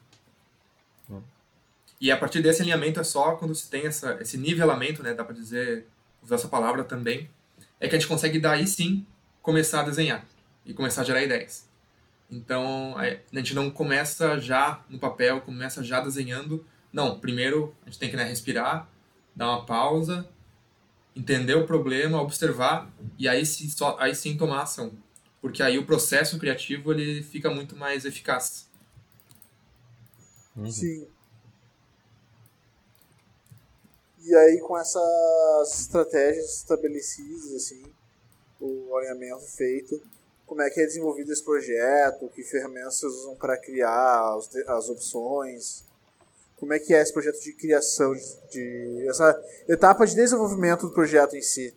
E a partir desse alinhamento é só quando se tem essa, esse nivelamento, né, dá para dizer, usar essa palavra também, é que a gente consegue daí sim começar a desenhar e começar a gerar ideias. Então, a gente não começa já no papel, começa já desenhando. Não, primeiro a gente tem que né, respirar, dar uma pausa, entender o problema, observar e aí, sim, só, aí sim tomar ação. Porque aí o processo criativo ele fica muito mais eficaz. Uhum. Sim. E aí, com essas estratégias estabelecidas, assim, o alinhamento feito, como é que é desenvolvido esse projeto, que ferramentas vocês usam para criar as, as opções, como é que é esse projeto de criação, de, de essa etapa de desenvolvimento do projeto em si.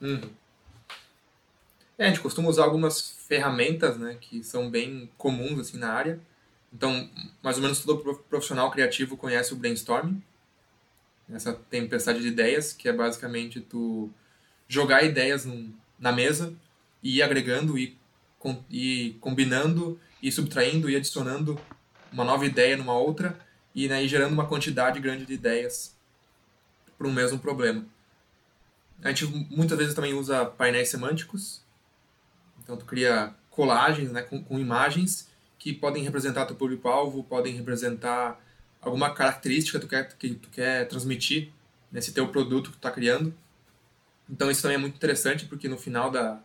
Uhum. É, a gente costuma usar algumas ferramentas, né, que são bem comuns assim na área. Então, mais ou menos todo profissional criativo conhece o brainstorming, essa tempestade de ideias, que é basicamente tu jogar ideias num, na mesa e ir agregando e, com, e combinando e subtraindo e adicionando uma nova ideia numa outra e né, gerando uma quantidade grande de ideias para um mesmo problema. A gente muitas vezes também usa painéis semânticos, então tu cria colagens né, com, com imagens que podem representar teu público-alvo, podem representar alguma característica que tu quer, que tu quer transmitir nesse teu produto que tu está criando. Então isso também é muito interessante porque no final da,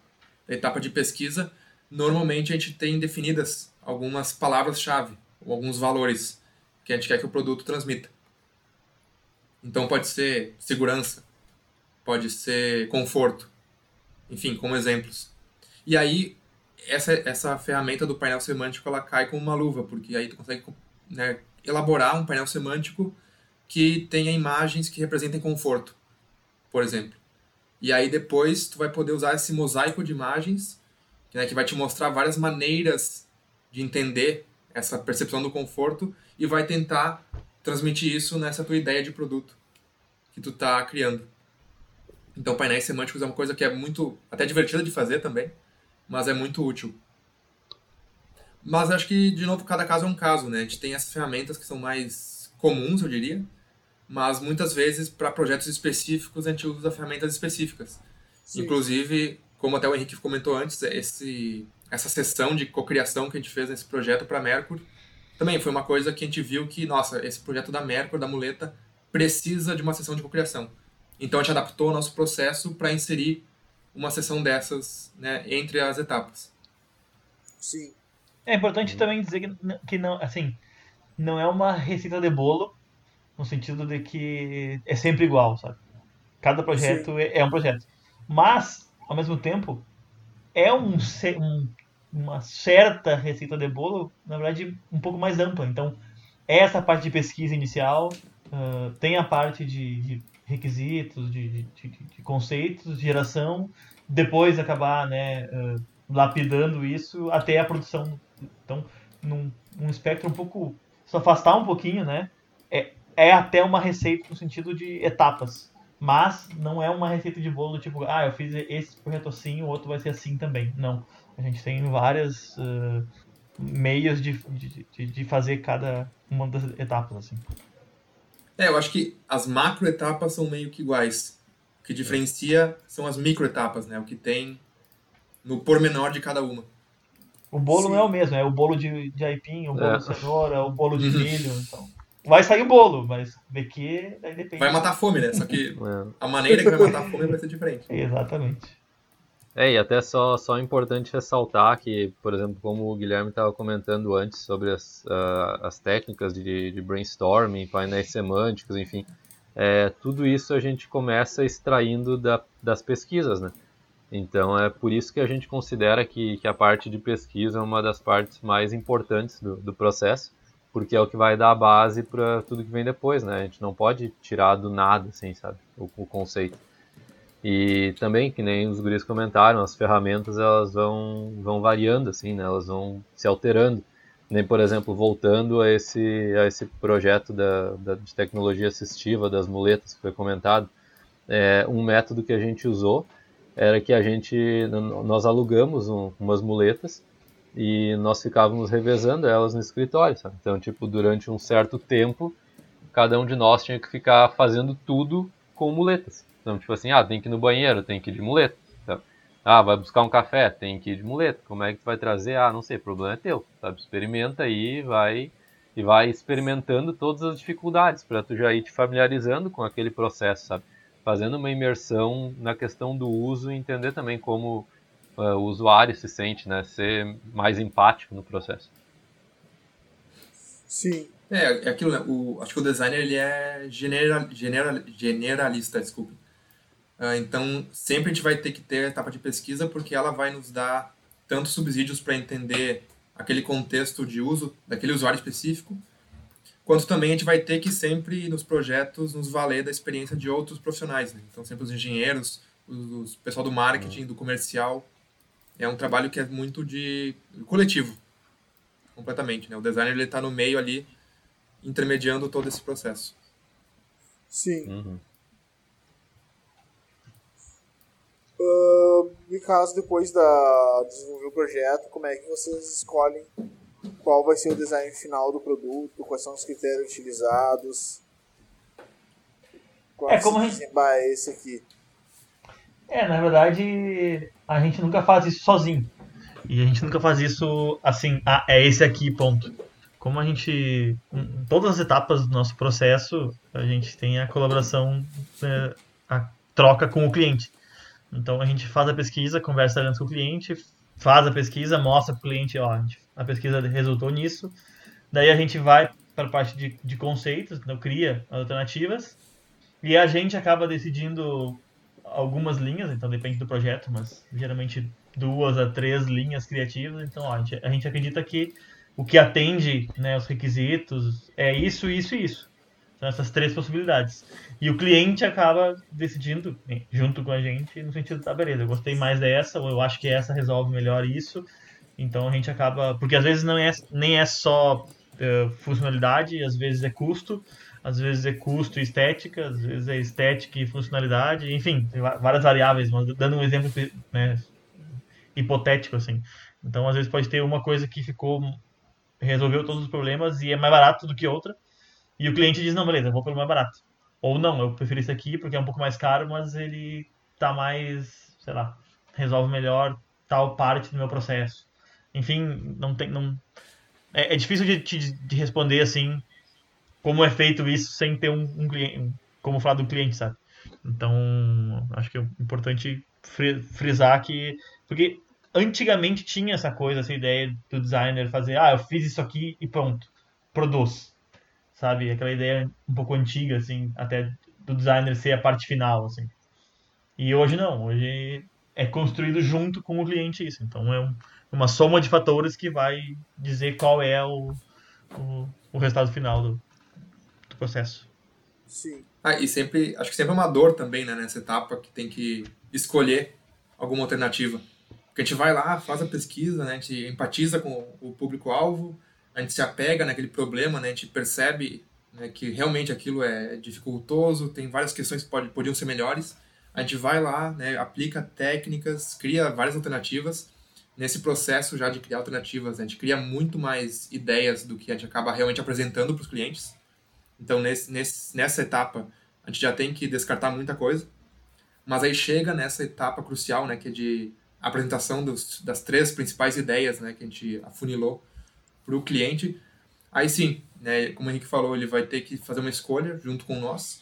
da etapa de pesquisa, normalmente a gente tem definidas algumas palavras-chave alguns valores que a gente quer que o produto transmita. Então pode ser segurança, pode ser conforto, enfim, como exemplos. E aí essa, essa ferramenta do painel semântico ela cai como uma luva, porque aí tu consegue né, elaborar um painel semântico que tenha imagens que representem conforto, por exemplo. E aí depois tu vai poder usar esse mosaico de imagens, né, que vai te mostrar várias maneiras de entender essa percepção do conforto e vai tentar transmitir isso nessa tua ideia de produto que tu tá criando. Então, painéis semânticos é uma coisa que é muito até divertida de fazer também mas é muito útil. Mas acho que, de novo, cada caso é um caso, né? A gente tem essas ferramentas que são mais comuns, eu diria, mas muitas vezes, para projetos específicos, a gente usa ferramentas específicas. Sim. Inclusive, como até o Henrique comentou antes, esse, essa sessão de cocriação que a gente fez nesse projeto para Mercury, também foi uma coisa que a gente viu que, nossa, esse projeto da Mercury, da muleta, precisa de uma sessão de cocriação. Então a gente adaptou o nosso processo para inserir uma sessão dessas né, entre as etapas. Sim. É importante também dizer que, que não, assim, não é uma receita de bolo no sentido de que é sempre igual, sabe? Cada projeto é, é, um projeto. Mas, ao mesmo tempo, é um, um, uma certa receita de bolo, na verdade, um pouco mais ampla. Então, essa parte de pesquisa inicial, uh, tem a parte de, de requisitos, de, de, de, conceitos, de geração, depois acabar né, uh, lapidando isso até a produção. Então, num um espectro um pouco. Se afastar um pouquinho, né? É, é até uma receita no sentido de etapas. mas não é uma receita de bolo tipo, ah, eu fiz esse projeto assim, o outro vai ser assim também. Não. A gente tem vários uh, meios de, de, de fazer cada uma das etapas, assim. É, eu acho que as macro etapas são meio que iguais. O que diferencia são as micro etapas, né? O que tem no pormenor de cada uma. O bolo Sim. não é o mesmo, é o bolo de, de aipim, o bolo é. de cenoura, o bolo de uhum. milho, então... Vai sair o bolo, mas que aí depende. Vai matar a fome, né? Só que é. a maneira que vai matar a fome vai ser diferente. Exatamente. É, e até só, só é importante ressaltar que, por exemplo, como o Guilherme estava comentando antes sobre as, uh, as técnicas de, de brainstorming, painéis semânticos, enfim, é, tudo isso a gente começa extraindo da, das pesquisas, né? Então é por isso que a gente considera que, que a parte de pesquisa é uma das partes mais importantes do, do processo, porque é o que vai dar a base para tudo que vem depois, né? A gente não pode tirar do nada, assim, sabe, o, o conceito. E também, que nem os guris comentaram, as ferramentas elas vão, vão variando, assim, né? Elas vão se alterando. Nem, por exemplo, voltando a esse, a esse projeto da, da, de tecnologia assistiva das muletas que foi comentado, é, um método que a gente usou era que a gente, nós alugamos um, umas muletas e nós ficávamos revezando elas no escritório, sabe? Então, tipo, durante um certo tempo, cada um de nós tinha que ficar fazendo tudo com muletas. Então, tipo assim, ah, tem que ir no banheiro, tem que ir de muleta. Então, ah, vai buscar um café, tem que ir de muleta. Como é que tu vai trazer? Ah, não sei, o problema é teu, sabe? Experimenta aí, vai e vai experimentando todas as dificuldades para tu já ir te familiarizando com aquele processo, sabe? Fazendo uma imersão na questão do uso e entender também como uh, o usuário se sente, né? Ser mais empático no processo. Sim. É, é aquilo, né? O, acho que o designer ele é general, general, generalista, desculpa. Uh, então, sempre a gente vai ter que ter a etapa de pesquisa, porque ela vai nos dar tantos subsídios para entender aquele contexto de uso daquele usuário específico, quanto também a gente vai ter que sempre, nos projetos, nos valer da experiência de outros profissionais. Né? Então, sempre os engenheiros, o pessoal do marketing, do comercial. É um trabalho que é muito de coletivo, completamente. Né? O designer está no meio ali, intermediando todo esse processo. Sim. Uhum. Uh, e caso depois da desenvolver o projeto, como é que vocês escolhem qual vai ser o design final do produto, quais são os critérios utilizados? Qual é como a gente... é esse aqui? É, na verdade, a gente nunca faz isso sozinho. E a gente nunca faz isso assim, ah, é esse aqui, ponto. Como a gente, em todas as etapas do nosso processo, a gente tem a colaboração, é, a troca com o cliente. Então a gente faz a pesquisa, conversa antes com o cliente, faz a pesquisa, mostra para o cliente, ó, a pesquisa resultou nisso. Daí a gente vai para a parte de, de conceitos, então cria alternativas e a gente acaba decidindo algumas linhas, então depende do projeto, mas geralmente duas a três linhas criativas. Então ó, a, gente, a gente acredita que o que atende né, os requisitos é isso, isso e isso. São essas três possibilidades. E o cliente acaba decidindo, junto com a gente, no sentido, tá, beleza, eu gostei mais dessa, ou eu acho que essa resolve melhor isso. Então a gente acaba. Porque às vezes não é, nem é só uh, funcionalidade, às vezes é custo, às vezes é custo e estética, às vezes é estética e funcionalidade, enfim, várias variáveis, mas dando um exemplo né, hipotético, assim. Então às vezes pode ter uma coisa que ficou. resolveu todos os problemas e é mais barato do que outra e o cliente diz, não, beleza, eu vou pelo mais barato. Ou não, eu prefiro esse aqui porque é um pouco mais caro, mas ele tá mais, sei lá, resolve melhor tal parte do meu processo. Enfim, não tem. Não... É, é difícil de, de, de, responder assim como é feito isso sem ter um, um cliente. Como falar do cliente, sabe? Então, acho que é importante frisar que. Porque antigamente tinha essa coisa, essa ideia do designer fazer, ah, eu fiz isso aqui e pronto, produz sabe? Aquela ideia um pouco antiga, assim, até do designer ser a parte final, assim. E hoje não, hoje é construído junto com o cliente isso. Então é um, uma soma de fatores que vai dizer qual é o, o, o resultado final do, do processo. Sim. Ah, e sempre, acho que sempre é uma dor também, né, nessa etapa que tem que escolher alguma alternativa. Porque a gente vai lá, faz a pesquisa, né, a gente empatiza com o público-alvo, a gente se apega naquele problema, né? A gente percebe né, que realmente aquilo é dificultoso, tem várias questões que pode, podiam ser melhores, a gente vai lá, né, aplica técnicas, cria várias alternativas. Nesse processo já de criar alternativas, a gente cria muito mais ideias do que a gente acaba realmente apresentando para os clientes. Então, nesse, nesse, nessa etapa, a gente já tem que descartar muita coisa. Mas aí chega nessa etapa crucial, né, que é de apresentação dos, das três principais ideias né, que a gente afunilou para o cliente. Aí sim, né, como o Henrique falou, ele vai ter que fazer uma escolha junto com nós.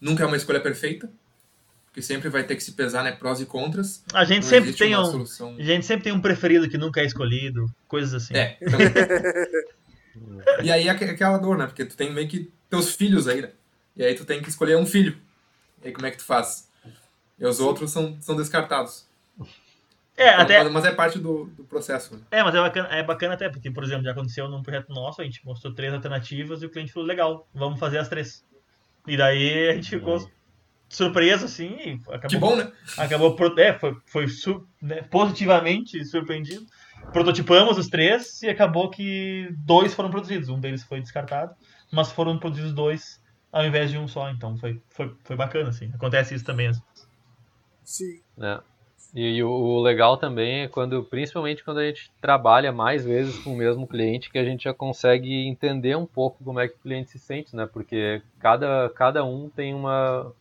Nunca é uma escolha perfeita, porque sempre vai ter que se pesar, né, prós e contras. A gente sempre tem um, solução... a gente sempre tem um preferido que nunca é escolhido, coisas assim. É. Então... e aí é aquela dor, né, porque tu tem meio que teus filhos aí, né? E aí tu tem que escolher um filho. E aí como é que tu faz? E os outros são, são descartados. É, até... mas, mas, é parte do, do processo. Né? É, mas é bacana, é bacana até, porque, por exemplo, já aconteceu num projeto nosso, a gente mostrou três alternativas e o cliente falou, legal, vamos fazer as três. E daí a gente ficou surpreso, assim. Acabou, que bom, né? Acabou, é, foi, foi né, positivamente surpreendido. Prototipamos os três e acabou que dois foram produzidos. Um deles foi descartado, mas foram produzidos dois ao invés de um só. Então foi, foi, foi bacana, assim. Acontece isso também. Sim. É. E, o legal também é quando, principalmente quando a gente trabalha mais vezes com o mesmo cliente, que a gente já consegue entender um pouco como é que o cliente se sente, né? Porque cada, cada um tem uma,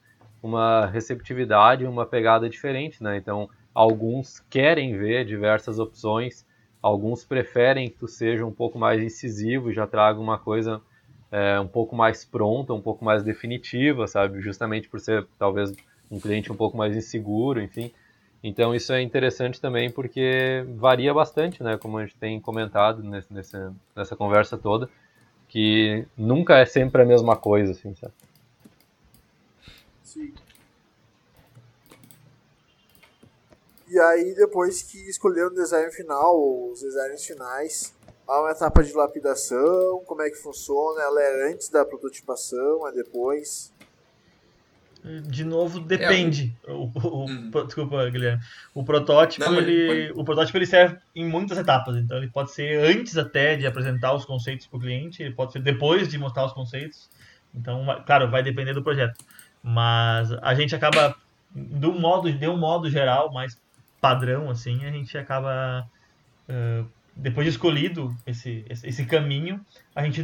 uma receptividade, uma pegada diferente, né? Então, alguns querem ver diversas opções, alguns preferem que tu seja um pouco mais incisivo e já traga uma coisa é, um pouco mais pronta, um pouco mais definitiva, sabe? Justamente por ser talvez um cliente um pouco mais inseguro, enfim. Então isso é interessante também porque varia bastante, né? Como a gente tem comentado nesse, nesse, nessa conversa toda, que nunca é sempre a mesma coisa, assim? Sim. E aí, depois que escolheram o design final, os designs finais, há uma etapa de lapidação, como é que funciona? Ela é antes da prototipação, é depois? De novo, depende. É, o, o, hum. Desculpa, Guilherme. O protótipo, Não, ele, o protótipo ele serve em muitas etapas. Então, ele pode ser antes até de apresentar os conceitos para o cliente, ele pode ser depois de mostrar os conceitos. Então, claro, vai depender do projeto. Mas a gente acaba, do modo, de um modo geral, mais padrão, assim, a gente acaba, uh, depois de escolhido esse, esse caminho, a gente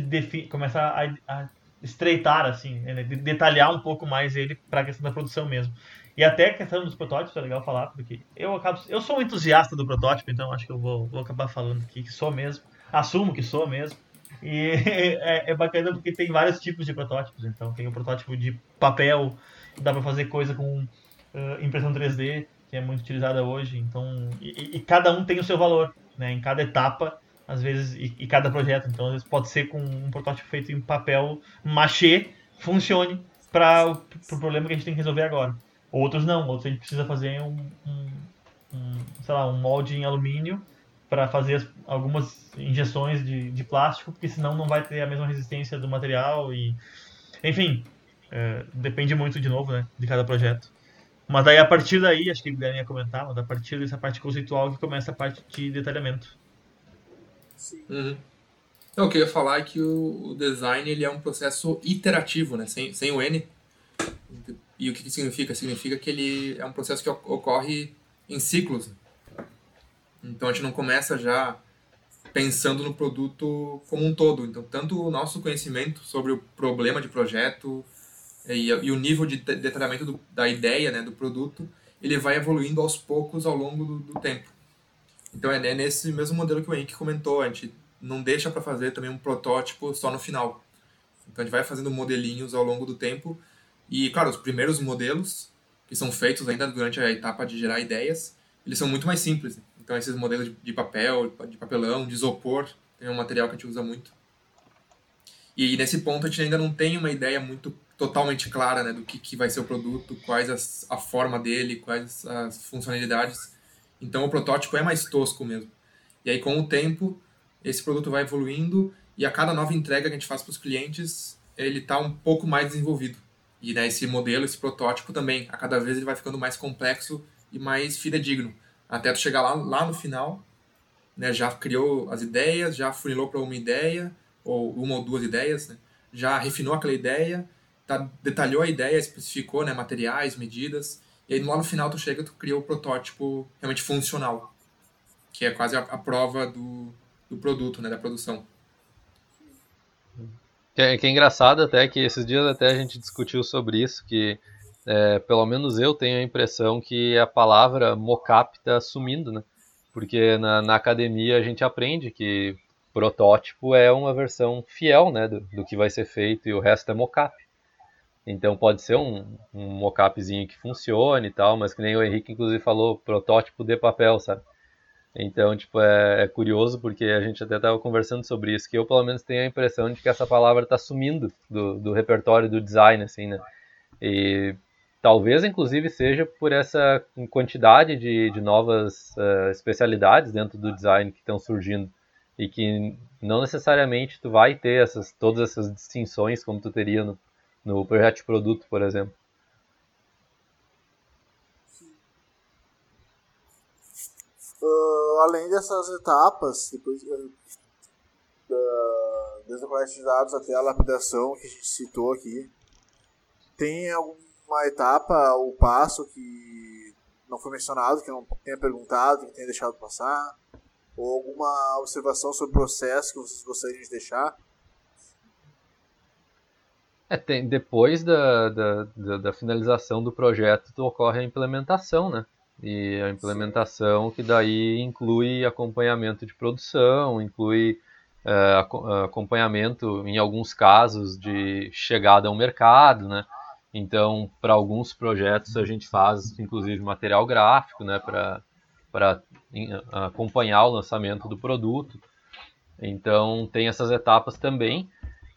começa a, a estreitar, assim, né, detalhar um pouco mais ele para a questão da produção mesmo. E até a questão dos protótipos é legal falar, porque eu acabo, eu sou um entusiasta do protótipo, então acho que eu vou, vou acabar falando aqui que sou mesmo, assumo que sou mesmo. E é, é, bacana porque tem vários tipos de protótipos. Então tem o protótipo de papel, dá para fazer coisa com uh, impressão 3D, que é muito utilizada hoje. Então, e, e, cada um tem o seu valor, né? Em cada etapa, às vezes, e, e, cada projeto. Então, às vezes pode ser com um protótipo feito em papel machê, funcione para o pro problema que a gente tem que resolver agora. Outros não, outros a gente precisa fazer um, um, um sei lá, um molde em alumínio para fazer as, algumas injeções de, de plástico, porque senão não vai ter a mesma resistência do material e enfim, é, depende muito de novo, né, de cada projeto. Mas daí a partir daí, acho que o Guilherme ia comentar, mas a partir dessa parte conceitual que começa a parte de detalhamento. Uhum. Então, o que eu ia falar é que o, design ele é um processo iterativo, né? Sem, sem o N. E o que, que significa? Significa que ele é um processo que ocorre em ciclos. Então a gente não começa já pensando no produto como um todo. Então, tanto o nosso conhecimento sobre o problema de projeto e, e o nível de detalhamento do, da ideia, né, do produto, ele vai evoluindo aos poucos ao longo do, do tempo. Então, é, é nesse mesmo modelo que o Henrique comentou, a gente não deixa para fazer também um protótipo só no final. Então, a gente vai fazendo modelinhos ao longo do tempo e, claro, os primeiros modelos, que são feitos ainda durante a etapa de gerar ideias, eles são muito mais simples. Então, esses modelos de, de papel, de papelão, de isopor, é um material que a gente usa muito. E nesse ponto, a gente ainda não tem uma ideia muito totalmente clara né, do que, que vai ser o produto, quais as, a forma dele, quais as funcionalidades. Então, o protótipo é mais tosco mesmo. E aí, com o tempo, esse produto vai evoluindo e a cada nova entrega que a gente faz para os clientes, ele está um pouco mais desenvolvido. E né, esse modelo, esse protótipo também, a cada vez ele vai ficando mais complexo e mais fidedigno até tu chegar lá, lá no final, né, já criou as ideias, já funilou para uma ideia, ou uma ou duas ideias, né, já refinou aquela ideia, tá, detalhou a ideia, especificou né, materiais, medidas, e aí lá no final tu chega tu cria o protótipo realmente funcional, que é quase a, a prova do, do produto, né, da produção. Que é, que é engraçado até que esses dias até a gente discutiu sobre isso, que é, pelo menos eu tenho a impressão que a palavra mocap está sumindo, né? Porque na, na, academia a gente aprende que protótipo é uma versão fiel né, do, do que vai ser feito e o resto é mocap. Então pode ser um, um mockupzinho que funcione e tal, mas que nem o Henrique inclusive falou, protótipo de papel, sabe? Então, tipo, é, é curioso porque a gente até estava conversando sobre isso, que eu pelo menos tenho a impressão de que essa palavra está sumindo do, do repertório do design, assim, né? E talvez, inclusive, seja por essa quantidade de, de novas uh, especialidades dentro do design que estão surgindo e que não necessariamente tu vai ter essas, todas essas distinções como tu teria no, no projeto de produto, por exemplo. Uh, além dessas etapas, depois uh, desde a coleta de dados até a lapidação que a gente citou aqui, tem alguma etapa ou passo que não foi mencionado, que não tenha perguntado, que tenha deixado passar? Ou alguma observação sobre o processo que vocês gostariam de deixar? É, tem, depois da, da, da, da, finalização do projeto ocorre a implementação, né? E a implementação que daí inclui acompanhamento de produção, inclui é, acompanhamento, em alguns casos, de chegada ao mercado, né? Então, para alguns projetos a gente faz, inclusive, material gráfico, né? Para acompanhar o lançamento do produto. Então, tem essas etapas também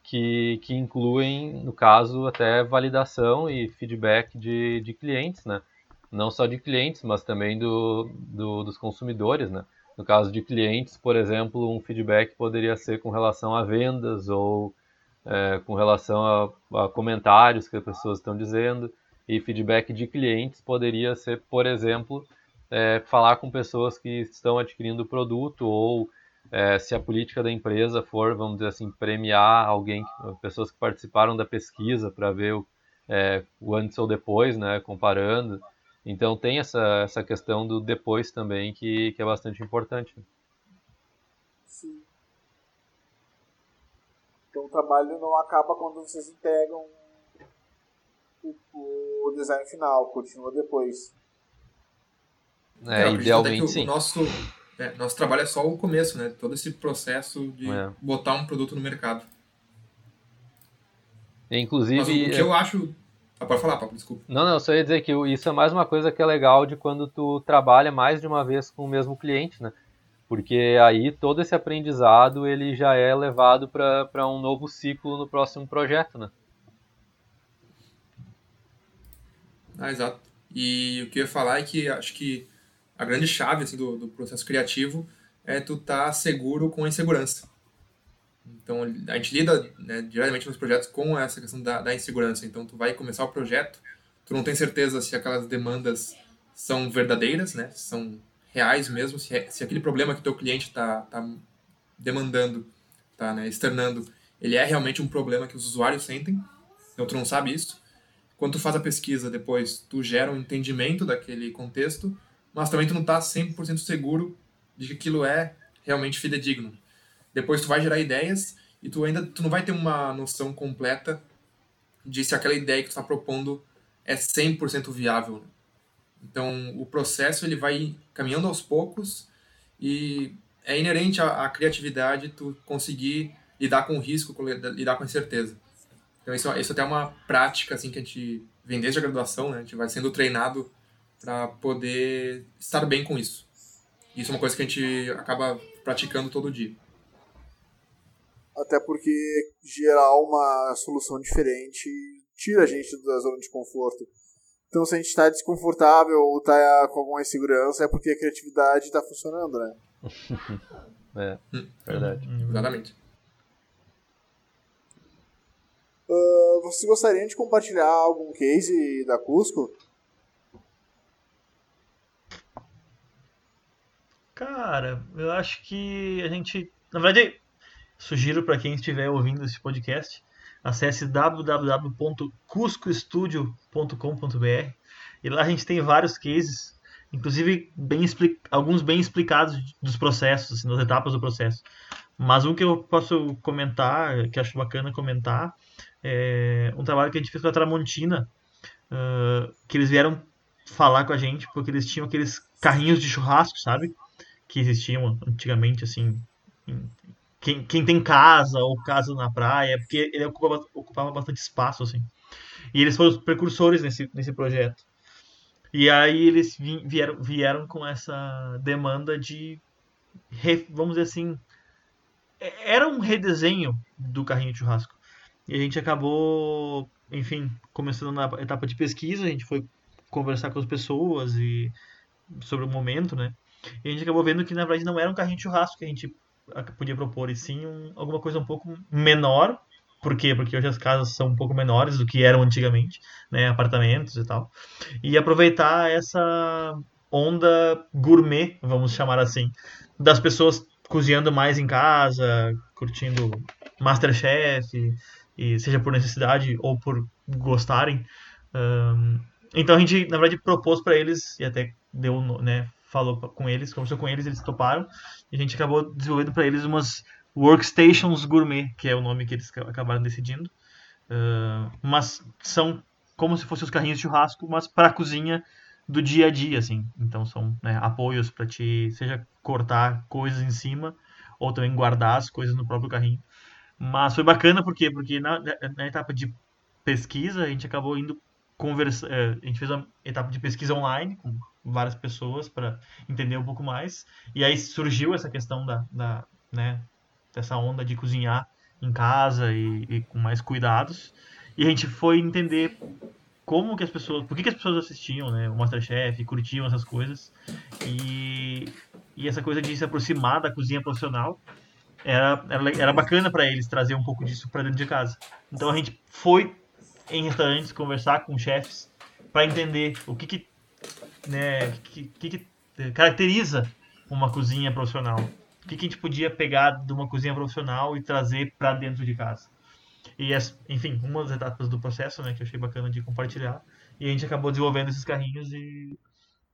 que, que incluem, no caso, até validação e feedback de, de clientes, né? Não só de clientes, mas também do, do, dos consumidores, né? No caso de clientes, por exemplo, um feedback poderia ser com relação a vendas ou é, com relação a, a, comentários que as pessoas estão dizendo. E feedback de clientes poderia ser, por exemplo, é, falar com pessoas que estão adquirindo o produto ou é, se a política da empresa for, vamos dizer assim, premiar alguém, pessoas que participaram da pesquisa para ver o, é, o, antes ou depois, né, comparando. Então tem essa, essa questão do depois também que, que é bastante importante. Sim. Então o trabalho não acaba quando vocês entregam o, o design final, continua depois. É, idealmente sim. O nosso, é, nosso trabalho é só o começo, né? Todo esse processo de é. botar um produto no mercado. Inclusive. Mas o, o que eu acho. Ah, pode falar, Papo, desculpa. Não, não, só ia dizer que isso é mais uma coisa que é legal de quando tu trabalha mais de uma vez com o mesmo cliente, né? Porque aí todo esse aprendizado ele já é levado para um novo ciclo no próximo projeto, né? Ah, exato. E o que eu ia falar é que acho que a grande chave assim, do, do processo criativo é tu estar tá seguro com a insegurança. Então, a gente lida né, nos projetos com essa questão da, da, insegurança. Então, tu vai começar o projeto, tu não tem certeza se aquelas demandas são verdadeiras, né, são reais mesmo, se, é, se aquele problema que teu cliente está tá demandando, tá né, externando, ele é realmente um problema que os usuários sentem. Então, tu não sabe isso. Quando tu faz a pesquisa depois, tu gera um entendimento daquele contexto, mas também tu não tá 100% seguro de que aquilo é realmente fidedigno. Depois tu vai gerar ideias e tu ainda tu não vai ter uma noção completa de se aquela ideia que tu está propondo é 100% viável. Então, o processo ele vai caminhando aos poucos e é inerente à, à criatividade tu conseguir lidar com o risco, lidar com a incerteza. Então, isso, isso até é uma prática assim que a gente vem desde a graduação, né? A gente vai sendo treinado para poder estar bem com isso. Isso é uma coisa que a gente acaba praticando todo dia. Até porque gerar uma solução diferente tira a gente da zona de conforto. Então, se a gente está desconfortável ou está com alguma insegurança, é porque a criatividade está funcionando, né? é, hum. verdade. Hum, exatamente. Uh, vocês gostariam de compartilhar algum case da Cusco? Cara, eu acho que a gente. Na verdade, sugiro para quem estiver ouvindo esse podcast acesse www.cuscostudio.com.br e lá a gente tem vários cases, inclusive bem alguns bem explicados dos processos, assim, das etapas do processo. Mas um que eu posso comentar, que acho bacana comentar, é um trabalho que a gente fez com a Tramontina, uh, que eles vieram falar com a gente porque eles tinham aqueles carrinhos de churrasco, sabe? Que existiam antigamente, assim, quem, quem tem casa ou casa na praia, porque ele ocupava, ocupava bastante espaço, assim. E eles foram os precursores nesse, nesse projeto. E aí eles vieram, vieram com essa demanda de, vamos dizer assim, é, era um redesenho do carrinho de churrasco. E a gente acabou, enfim, começando na etapa de pesquisa, a gente foi conversar com as pessoas e sobre o momento, né? E a gente acabou vendo que na verdade não era um carrinho de churrasco que a gente podia propor, e sim um, alguma coisa um pouco menor. Por quê? Porque hoje as casas são um pouco menores do que eram antigamente, né? Apartamentos e tal. E aproveitar essa onda gourmet, vamos chamar assim, das pessoas cozinhando mais em casa, curtindo Masterchef, e, seja por necessidade ou por gostarem. Um, então a gente, na verdade, propôs para eles, e até deu, né, falou com eles, conversou com eles, eles toparam, e a gente acabou desenvolvendo para eles umas workstations gourmet, que é o nome que eles acabaram decidindo. Uh, mas são como se fossem os carrinhos de churrasco, mas para a cozinha do dia a dia, assim. Então são né, apoios para te, seja cortar coisas em cima, ou também guardar as coisas no próprio carrinho. Mas foi bacana porque porque na, na etapa de pesquisa a gente acabou indo conversa, é, a gente fez uma etapa de pesquisa online com várias pessoas para entender um pouco mais. E aí surgiu essa questão da, da né, dessa onda de cozinhar em casa e, e, com mais cuidados. E a gente foi entender como que as pessoas, por que, que as pessoas assistiam, né, o MasterChef, curtiam essas coisas. E, e essa coisa de se aproximar da cozinha profissional era, era, era bacana para eles trazer um pouco disso para dentro de casa. Então a gente foi em restaurantes, conversar com chefes para entender o que que, né, que, que, que caracteriza uma cozinha profissional. O que, que a gente podia pegar de uma cozinha profissional e trazer para dentro de casa. E, enfim, uma das etapas do processo, né, que eu achei bacana de compartilhar. E a gente acabou desenvolvendo esses carrinhos e,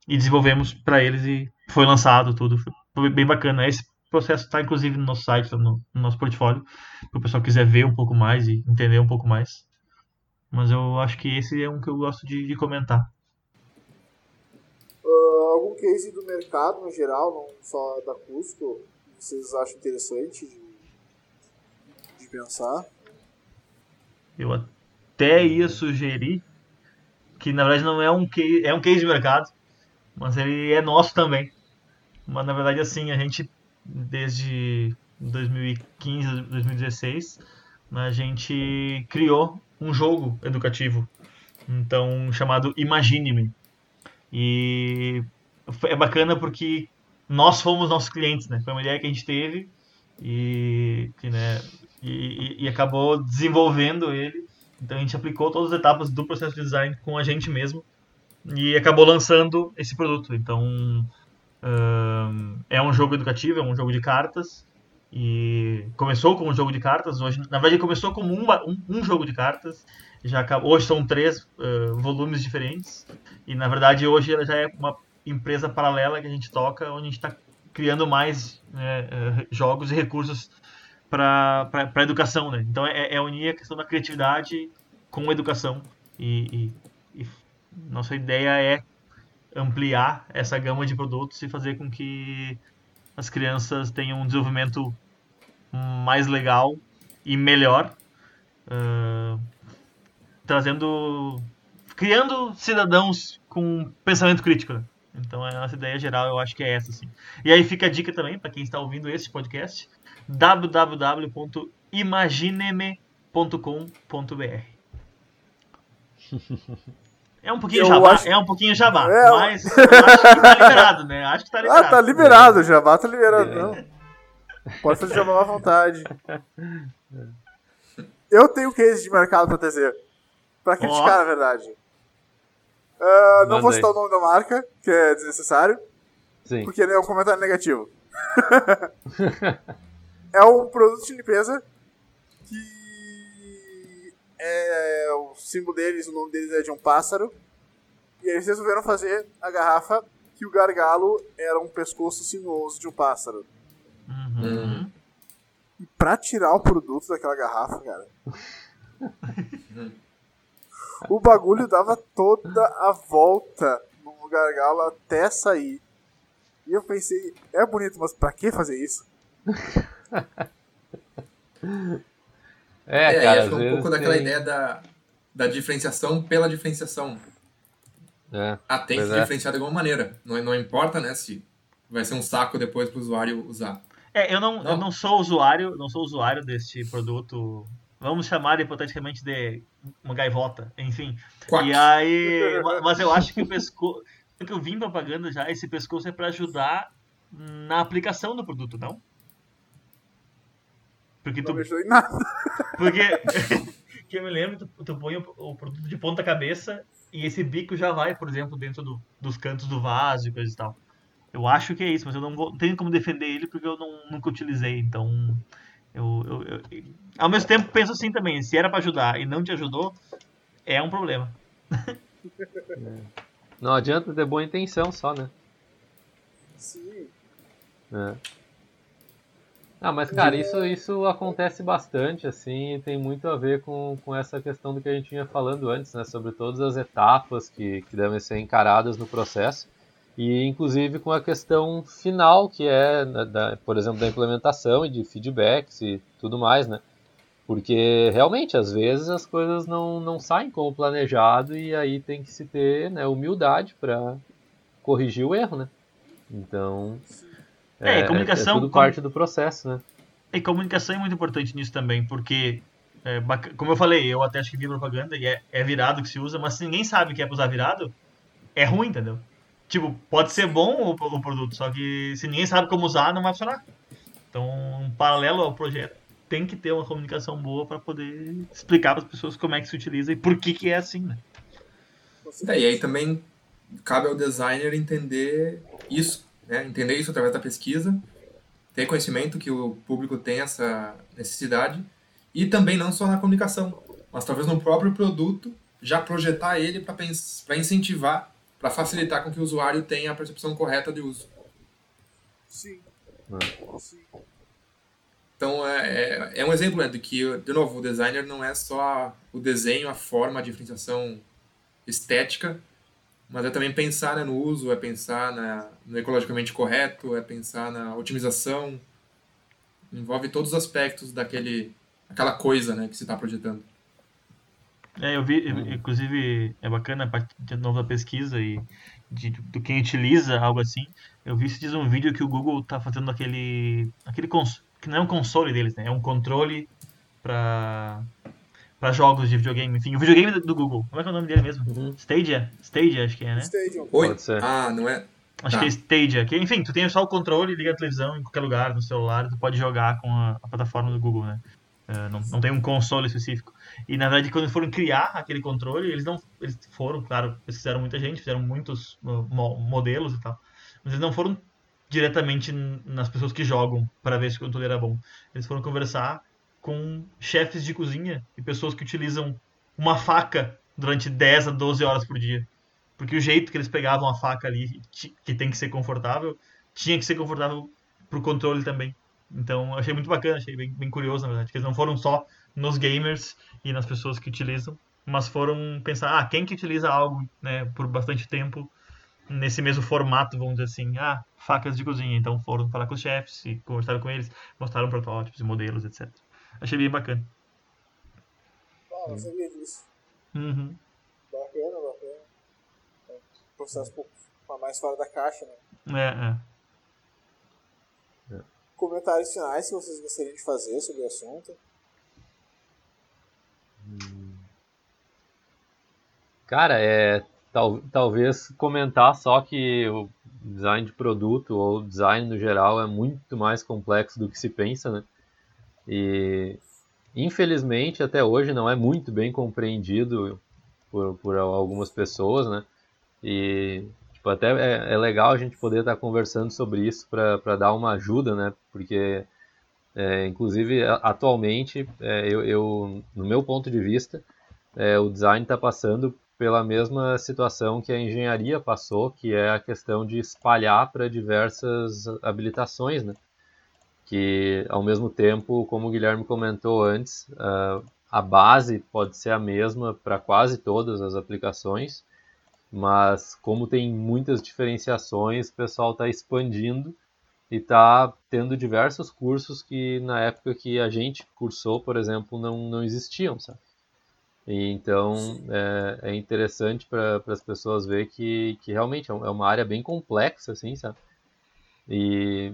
e desenvolvemos para eles e foi lançado tudo. Foi bem bacana. Esse processo está, inclusive, no nosso site, no, no nosso portfólio, para o pessoal quiser ver um pouco mais e entender um pouco mais. Mas eu acho que esse é um que eu gosto de, de comentar. Uh, algum case do mercado no geral, não só da Cusco, vocês acham interessante de, de pensar? Eu até ia sugerir que na verdade não é um case, é um case de mercado, mas ele é nosso também. Mas na verdade assim, a gente desde 2015, 2016, a gente criou um jogo educativo, então chamado Imagine-me. E é bacana porque nós fomos nossos clientes, né? Foi uma ideia que a gente teve e, que, né, e, e, acabou desenvolvendo ele. Então a gente aplicou todas as etapas do processo de design com a gente mesmo e acabou lançando esse produto. Então um, é um jogo educativo, é um jogo de cartas e começou com um jogo de cartas, hoje, na verdade, começou como um, um, um jogo de cartas. Já hoje são três uh, volumes diferentes. E na verdade, hoje ela já é uma empresa paralela que a gente toca, onde a gente está criando mais né, uh, jogos e recursos para a educação. Né? Então, é, é, unir a questão da criatividade com a educação. E, e, e nossa ideia é ampliar essa gama de produtos e fazer com que as crianças tenham um desenvolvimento mais legal e melhor, uh, trazendo, criando cidadãos com pensamento crítico. Né? Então a nossa ideia geral eu acho que é essa, assim. E aí fica a dica também para quem está ouvindo esse podcast, www.imagineme.com.br. É um pouquinho eu jabá, acho... é um pouquinho jabá, é... mas acho que tá liberado, né? Acho que tá liberado. Ah, tá liberado, jabá tá liberado, é. não. Pode fazer jabá à vontade. Eu tenho case de mercado pra trazer. Pra criticar, oh. na verdade. Uh, não vou citar o nome da marca, que é desnecessário. Sim. Porque é um comentário negativo. é um produto de limpeza que símbolo deles, o nome deles é de um pássaro. E eles resolveram fazer a garrafa que o gargalo era um pescoço sinuoso de um pássaro. Uhum. E pra tirar o produto daquela garrafa, cara. o bagulho dava toda a volta no gargalo até sair. E eu pensei, é bonito, mas pra que fazer isso? É, É, cara, acho é um pouco daquela tem- ideia da, da diferenciação pela diferenciação. É, Ah, tem que é. diferenciar de alguma maneira. Não, não importa, né, se vai ser um saco depois pro usuário usar. É, eu não, Não. eu não sou usuário, não sou usuário deste produto. Vamos chamar hipoteticamente de uma gaivota, enfim. Quack. E aí, ma- mas eu acho que o pescoço, pelo que eu vi em propaganda já, esse pescoço é para ajudar na aplicação do produto, não? Porque Não tu, ajudou em nada. porque que eu me lembro, tu, tu põe o, o produto de ponta cabeça e esse bico já vai, por exemplo, dentro do- dos cantos do vaso e coisa e tal. Eu acho que é isso, mas eu não vou, tenho como defender ele porque eu não, nunca utilizei, então eu, eu- eu- ao mesmo tempo penso assim também, se era pra ajudar e não te ajudou, é um problema. Não adianta ter boa intenção só, né? Sim. É. Ah, mas cara, isso, isso acontece bastante, assim, e tem muito a ver com, com essa questão do que a gente vinha falando antes, né? Sobre todas as etapas que, que devem ser encaradas no processo. E inclusive com a questão final, que é, da- da- por exemplo, da implementação e de feedbacks e tudo mais, né? Porque realmente, às vezes, as coisas não, não saem como planejado e aí tem que se ter né, humildade para corrigir o erro, né? Então, É, e comunicação- é tudo parte do processo, né? E comunicação é muito importante nisso também, porque, é, bac- como eu falei, eu até acho que vi propaganda e é, é virado que se usa, mas se ninguém sabe que é pra usar virado, é ruim, entendeu? Tipo, pode ser bom o, o produto, só que se ninguém sabe como usar, não vai funcionar. Então, um paralelo ao projeto, tem que ter uma comunicação boa para poder explicar para as pessoas como é que se utiliza e por que que é assim, né? É, e aí também cabe ao designer entender isso, né? entender isso através da pesquisa, ter conhecimento que o público tem essa necessidade e também não só na comunicação, mas talvez no próprio produto já projetar ele para incentivar, para facilitar com que o usuário tenha a percepção correta de uso. Sim. Sim. Então é, é, é um exemplo né, de que, de novo, o designer não é só o desenho, a forma, a diferenciação estética, mas é também pensar né, no uso, é pensar na, no ecologicamente correto, é pensar na otimização, envolve todos os aspectos daquele, aquela coisa né, que se está projetando. É, eu vi, eu- inclusive, é bacana a parte de novo da pesquisa e de, do quem utiliza algo assim. Eu vi se diz um vídeo que o Google tá fazendo aquele, aquele cons, que não é um console deles, né? É um controle para para jogos de videogame. Enfim, o videogame do, Google. Como é que é o nome dele mesmo? Uhum. Stadia? Stadia, acho que é, né? Stadium. Oi? Pode ser. Ah, não é? Acho Tá. que é Stadia. Que, enfim, tu tem só o controle, liga a televisão em qualquer lugar, no celular, tu pode jogar com a, a plataforma do Google, né? É, não, não tem um console específico. E na verdade, quando foram criar aquele controle, eles não. Eles foram, claro, eles fizeram muita gente, fizeram muitos uh, mo- modelos e tal. Mas eles não foram diretamente nas pessoas que jogam para ver se o controle era bom. Eles foram conversar com chefes de cozinha e pessoas que utilizam uma faca durante 10 a 12 horas por dia. Porque o jeito que eles pegavam a faca ali, que tem que ser confortável, tinha que ser confortável pro controle também. Então, achei muito bacana, achei bem, bem curioso, na verdade. Que eles não foram só nos gamers e nas pessoas que utilizam, mas foram pensar, ah, quem que utiliza algo, né, por bastante tempo nesse mesmo formato, vamos dizer assim, ah, facas de cozinha. Então, foram falar com os chefes e conversaram com eles, mostraram protótipos e modelos, etc. Achei bem bacana. Ah, não sabia disso. Uhum. Bacana, bacana. É um processo um pouco mais fora da caixa, né? É, é. Comentários finais que vocês gostariam de fazer sobre o assunto. Cara, é tal, talvez comentar só que o design de produto ou design no geral é muito mais complexo do que se pensa, né? E infelizmente até hoje não é muito bem compreendido por, por algumas pessoas, né? E tipo, até é, é legal a gente poder estar conversando sobre isso para dar uma ajuda, né? Porque é, inclusive atualmente é, eu, eu, no meu ponto de vista é, o design está passando pela mesma situação que a engenharia passou, que é a questão de espalhar para diversas habilitações, né? Que ao mesmo tempo, como o Guilherme comentou antes, uh, a base pode ser a mesma para quase todas as aplicações, mas como tem muitas diferenciações, o pessoal está expandindo e está tendo diversos cursos que na época que a gente cursou, por exemplo, não, não existiam, sabe? Então é, é, interessante para as pessoas ver que, que realmente é, é uma área bem complexa, assim, sabe? E,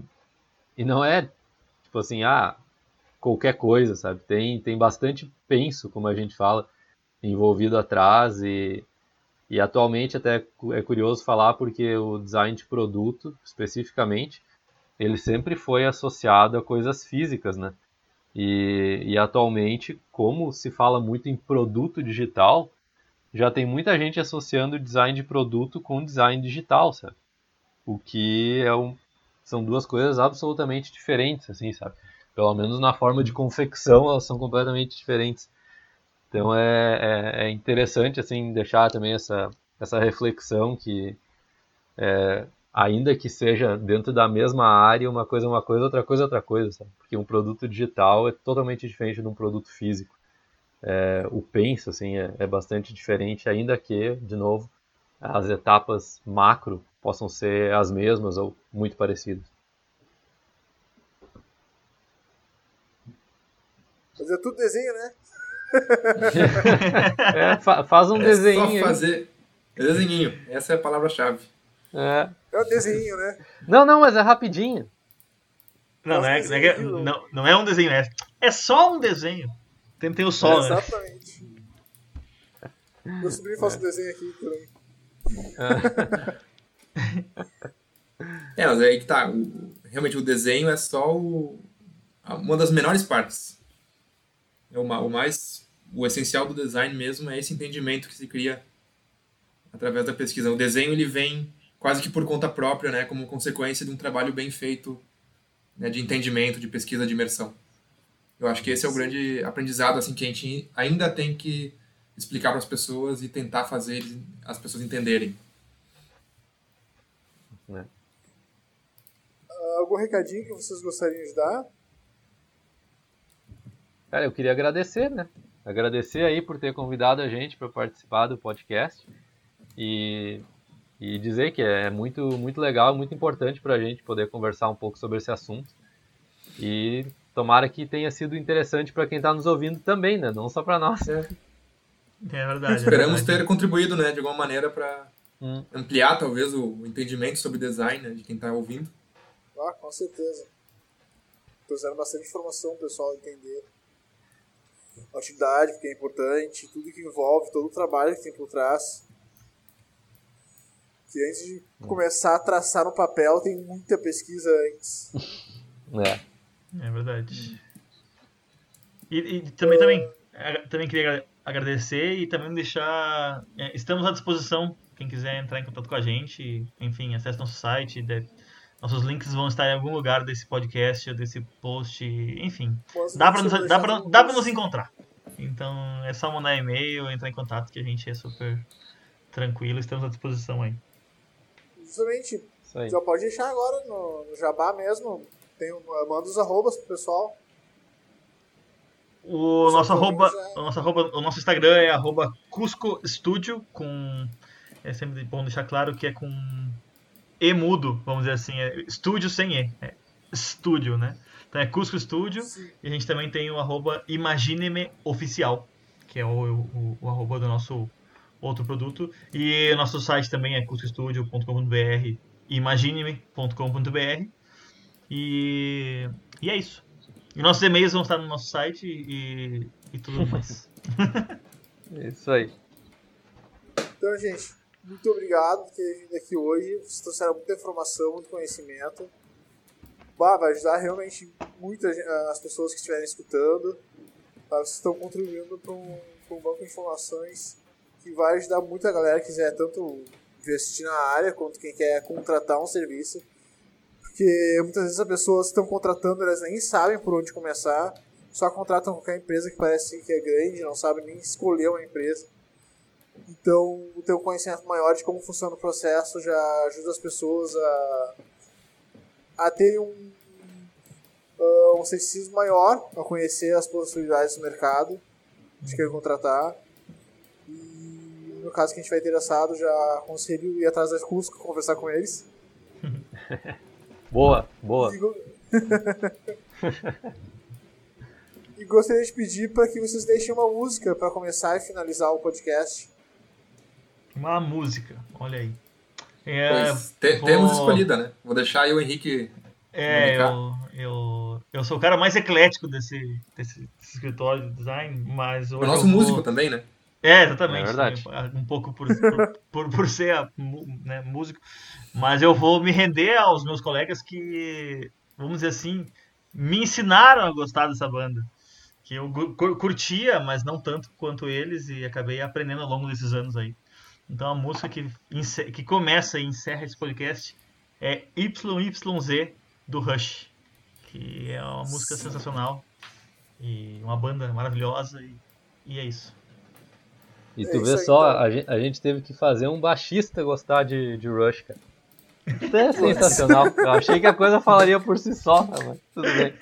e não é tipo assim, ah, qualquer coisa, sabe? Tem, tem bastante penso, como a gente fala, envolvido atrás e, e atualmente até é curioso falar porque o design de produto, especificamente, ele sempre foi associado a coisas físicas, né? E, e atualmente, como se fala muito em produto digital, já tem muita gente associando design de produto com design digital, sabe? O que é um, são duas coisas absolutamente diferentes, assim, sabe? Pelo menos na forma de confecção, elas são completamente diferentes. Então é, é, é interessante, assim, deixar também essa, essa reflexão que é, ainda que seja dentro da mesma área, uma coisa é uma coisa, outra coisa é outra coisa, sabe? Porque um produto digital é totalmente diferente de um produto físico. É, o penso, assim, é, é, bastante diferente, ainda que, de novo, as etapas macro possam ser as mesmas ou muito parecidas. Fazer tudo desenho, né? é, fa faz um é desenho. Só fazer desenhinho, essa é a palavra-chave. É. É um desenho, né? Não, não, mas é rapidinho. Não, não é, não, é, não, não é um desenho, é, é só um desenho. Tem, tem o sol, é, Exatamente. Né? Meu sobrinho faz um desenho aqui também. É, mas é aí que tá. O, realmente o desenho é só o, uma das menores partes. É o, o mais. O essencial do design mesmo é esse entendimento que se cria através da pesquisa. O desenho ele vem quase que por conta própria, né, como consequência de um trabalho bem feito né, de entendimento, de pesquisa de imersão. Eu acho que esse é o grande aprendizado assim que a gente ainda tem que explicar para as pessoas e tentar fazer as pessoas entenderem. É. Uh, algum recadinho que vocês gostariam de dar? Cara, eu queria agradecer, né? Agradecer aí por ter convidado a gente para participar do podcast. E e dizer que é muito, muito legal, muito importante para a gente poder conversar um pouco sobre esse assunto. E tomara que tenha sido interessante para quem está nos ouvindo também, né? Não só para nós. É, é verdade. Esperamos é verdade. ter contribuído, né, de alguma maneira para hum. ampliar talvez o entendimento sobre design né, de quem está ouvindo. Ah, com certeza. Trouxeram bastante informação para o pessoal entender a atividade, que é importante, tudo que envolve, todo o trabalho que tem por trás que antes de começar a traçar no papel tem muita pesquisa antes. É. É verdade. E, e também, também, também queria agradecer e também deixar. É, estamos à disposição. Quem quiser entrar em contato com a gente, enfim, acesse nosso site. De, nossos links vão estar em algum lugar desse podcast, desse post, enfim. dá para nos, dá pra, dá pra nos encontrar. Então é só mandar e-mail, entrar em contato que a gente é super tranquilo, estamos à disposição aí justamente, já pode deixar agora no, no Jabá mesmo. Tem, manda os arrobas pro pessoal. O nosso, arroba, é... o, nosso arroba, o nosso Instagram é arroba Cusco Studio, com. É sempre bom deixar claro que é com E mudo, vamos dizer assim. É estúdio sem E. É estúdio, né? Então é Cusco Studio. Sim. E a gente também tem o arroba Imagineme Oficial, que é o, o, o arroba do nosso outro produto. E o nosso site também é cuscostudio.com.br imagine-me.com.br e, e é isso. E nossos e-mails vão estar no nosso site e, e tudo mais. é isso aí. Então, gente, muito obrigado por ter vindo aqui hoje. Vocês trouxeram muita informação, muito conhecimento. Bah, vai ajudar realmente muitas as pessoas que estiverem escutando. Tá? Vocês estão contribuindo para um, um banco de informações que vai ajudar muito a galera que quiser tanto investir na área quanto quem quer contratar um serviço. Porque muitas vezes as pessoas estão contratando, elas nem sabem por onde começar. só contratam qualquer empresa que parece que é grande, não sabe nem escolher uma empresa. Então, o teu conhecimento maior de como funciona o processo já ajuda as pessoas a, a terem um, uh, um ceticismo maior, a conhecer as possibilidades do mercado de querer contratar. E no caso que a gente vai interessado, já aconselho ir atrás da Cusco, conversar com eles. Boa, boa. E, go- e gostaria de pedir para que vocês deixem uma música para começar e finalizar o podcast. Uma música, olha aí. É, Pois, te- vou- Temos escolhida, né? Vou deixar aí o Henrique. É, eu, eu, eu sou o cara mais eclético desse, desse, desse escritório de design, mas O nosso eu vou- músico também, né? É, exatamente. É verdade. Um pouco por, por, por, por ser né, músico. Mas eu vou me render aos meus colegas que, vamos dizer assim, me ensinaram a gostar dessa banda. Que eu curtia, mas não tanto quanto eles, e acabei aprendendo ao longo desses anos aí. Então a música que, que começa e encerra esse podcast é YYZ do Rush, que é uma música sensacional e uma banda maravilhosa, e, e é isso. E É tu isso vê aí, só, então. a gente, a gente teve que fazer um baixista gostar de, de Rush, cara. Isso é sensacional. Eu achei que a coisa falaria por si só, mas tudo bem.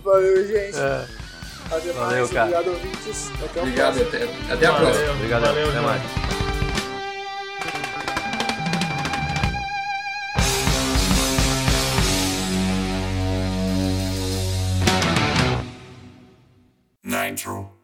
Valeu, gente. É, Até Valeu, mais. cara. Obrigado, ouvintes. Até o Obrigado, próximo. até, até a Valeu. próxima. obrigado, Valeu, até mais. Nitro.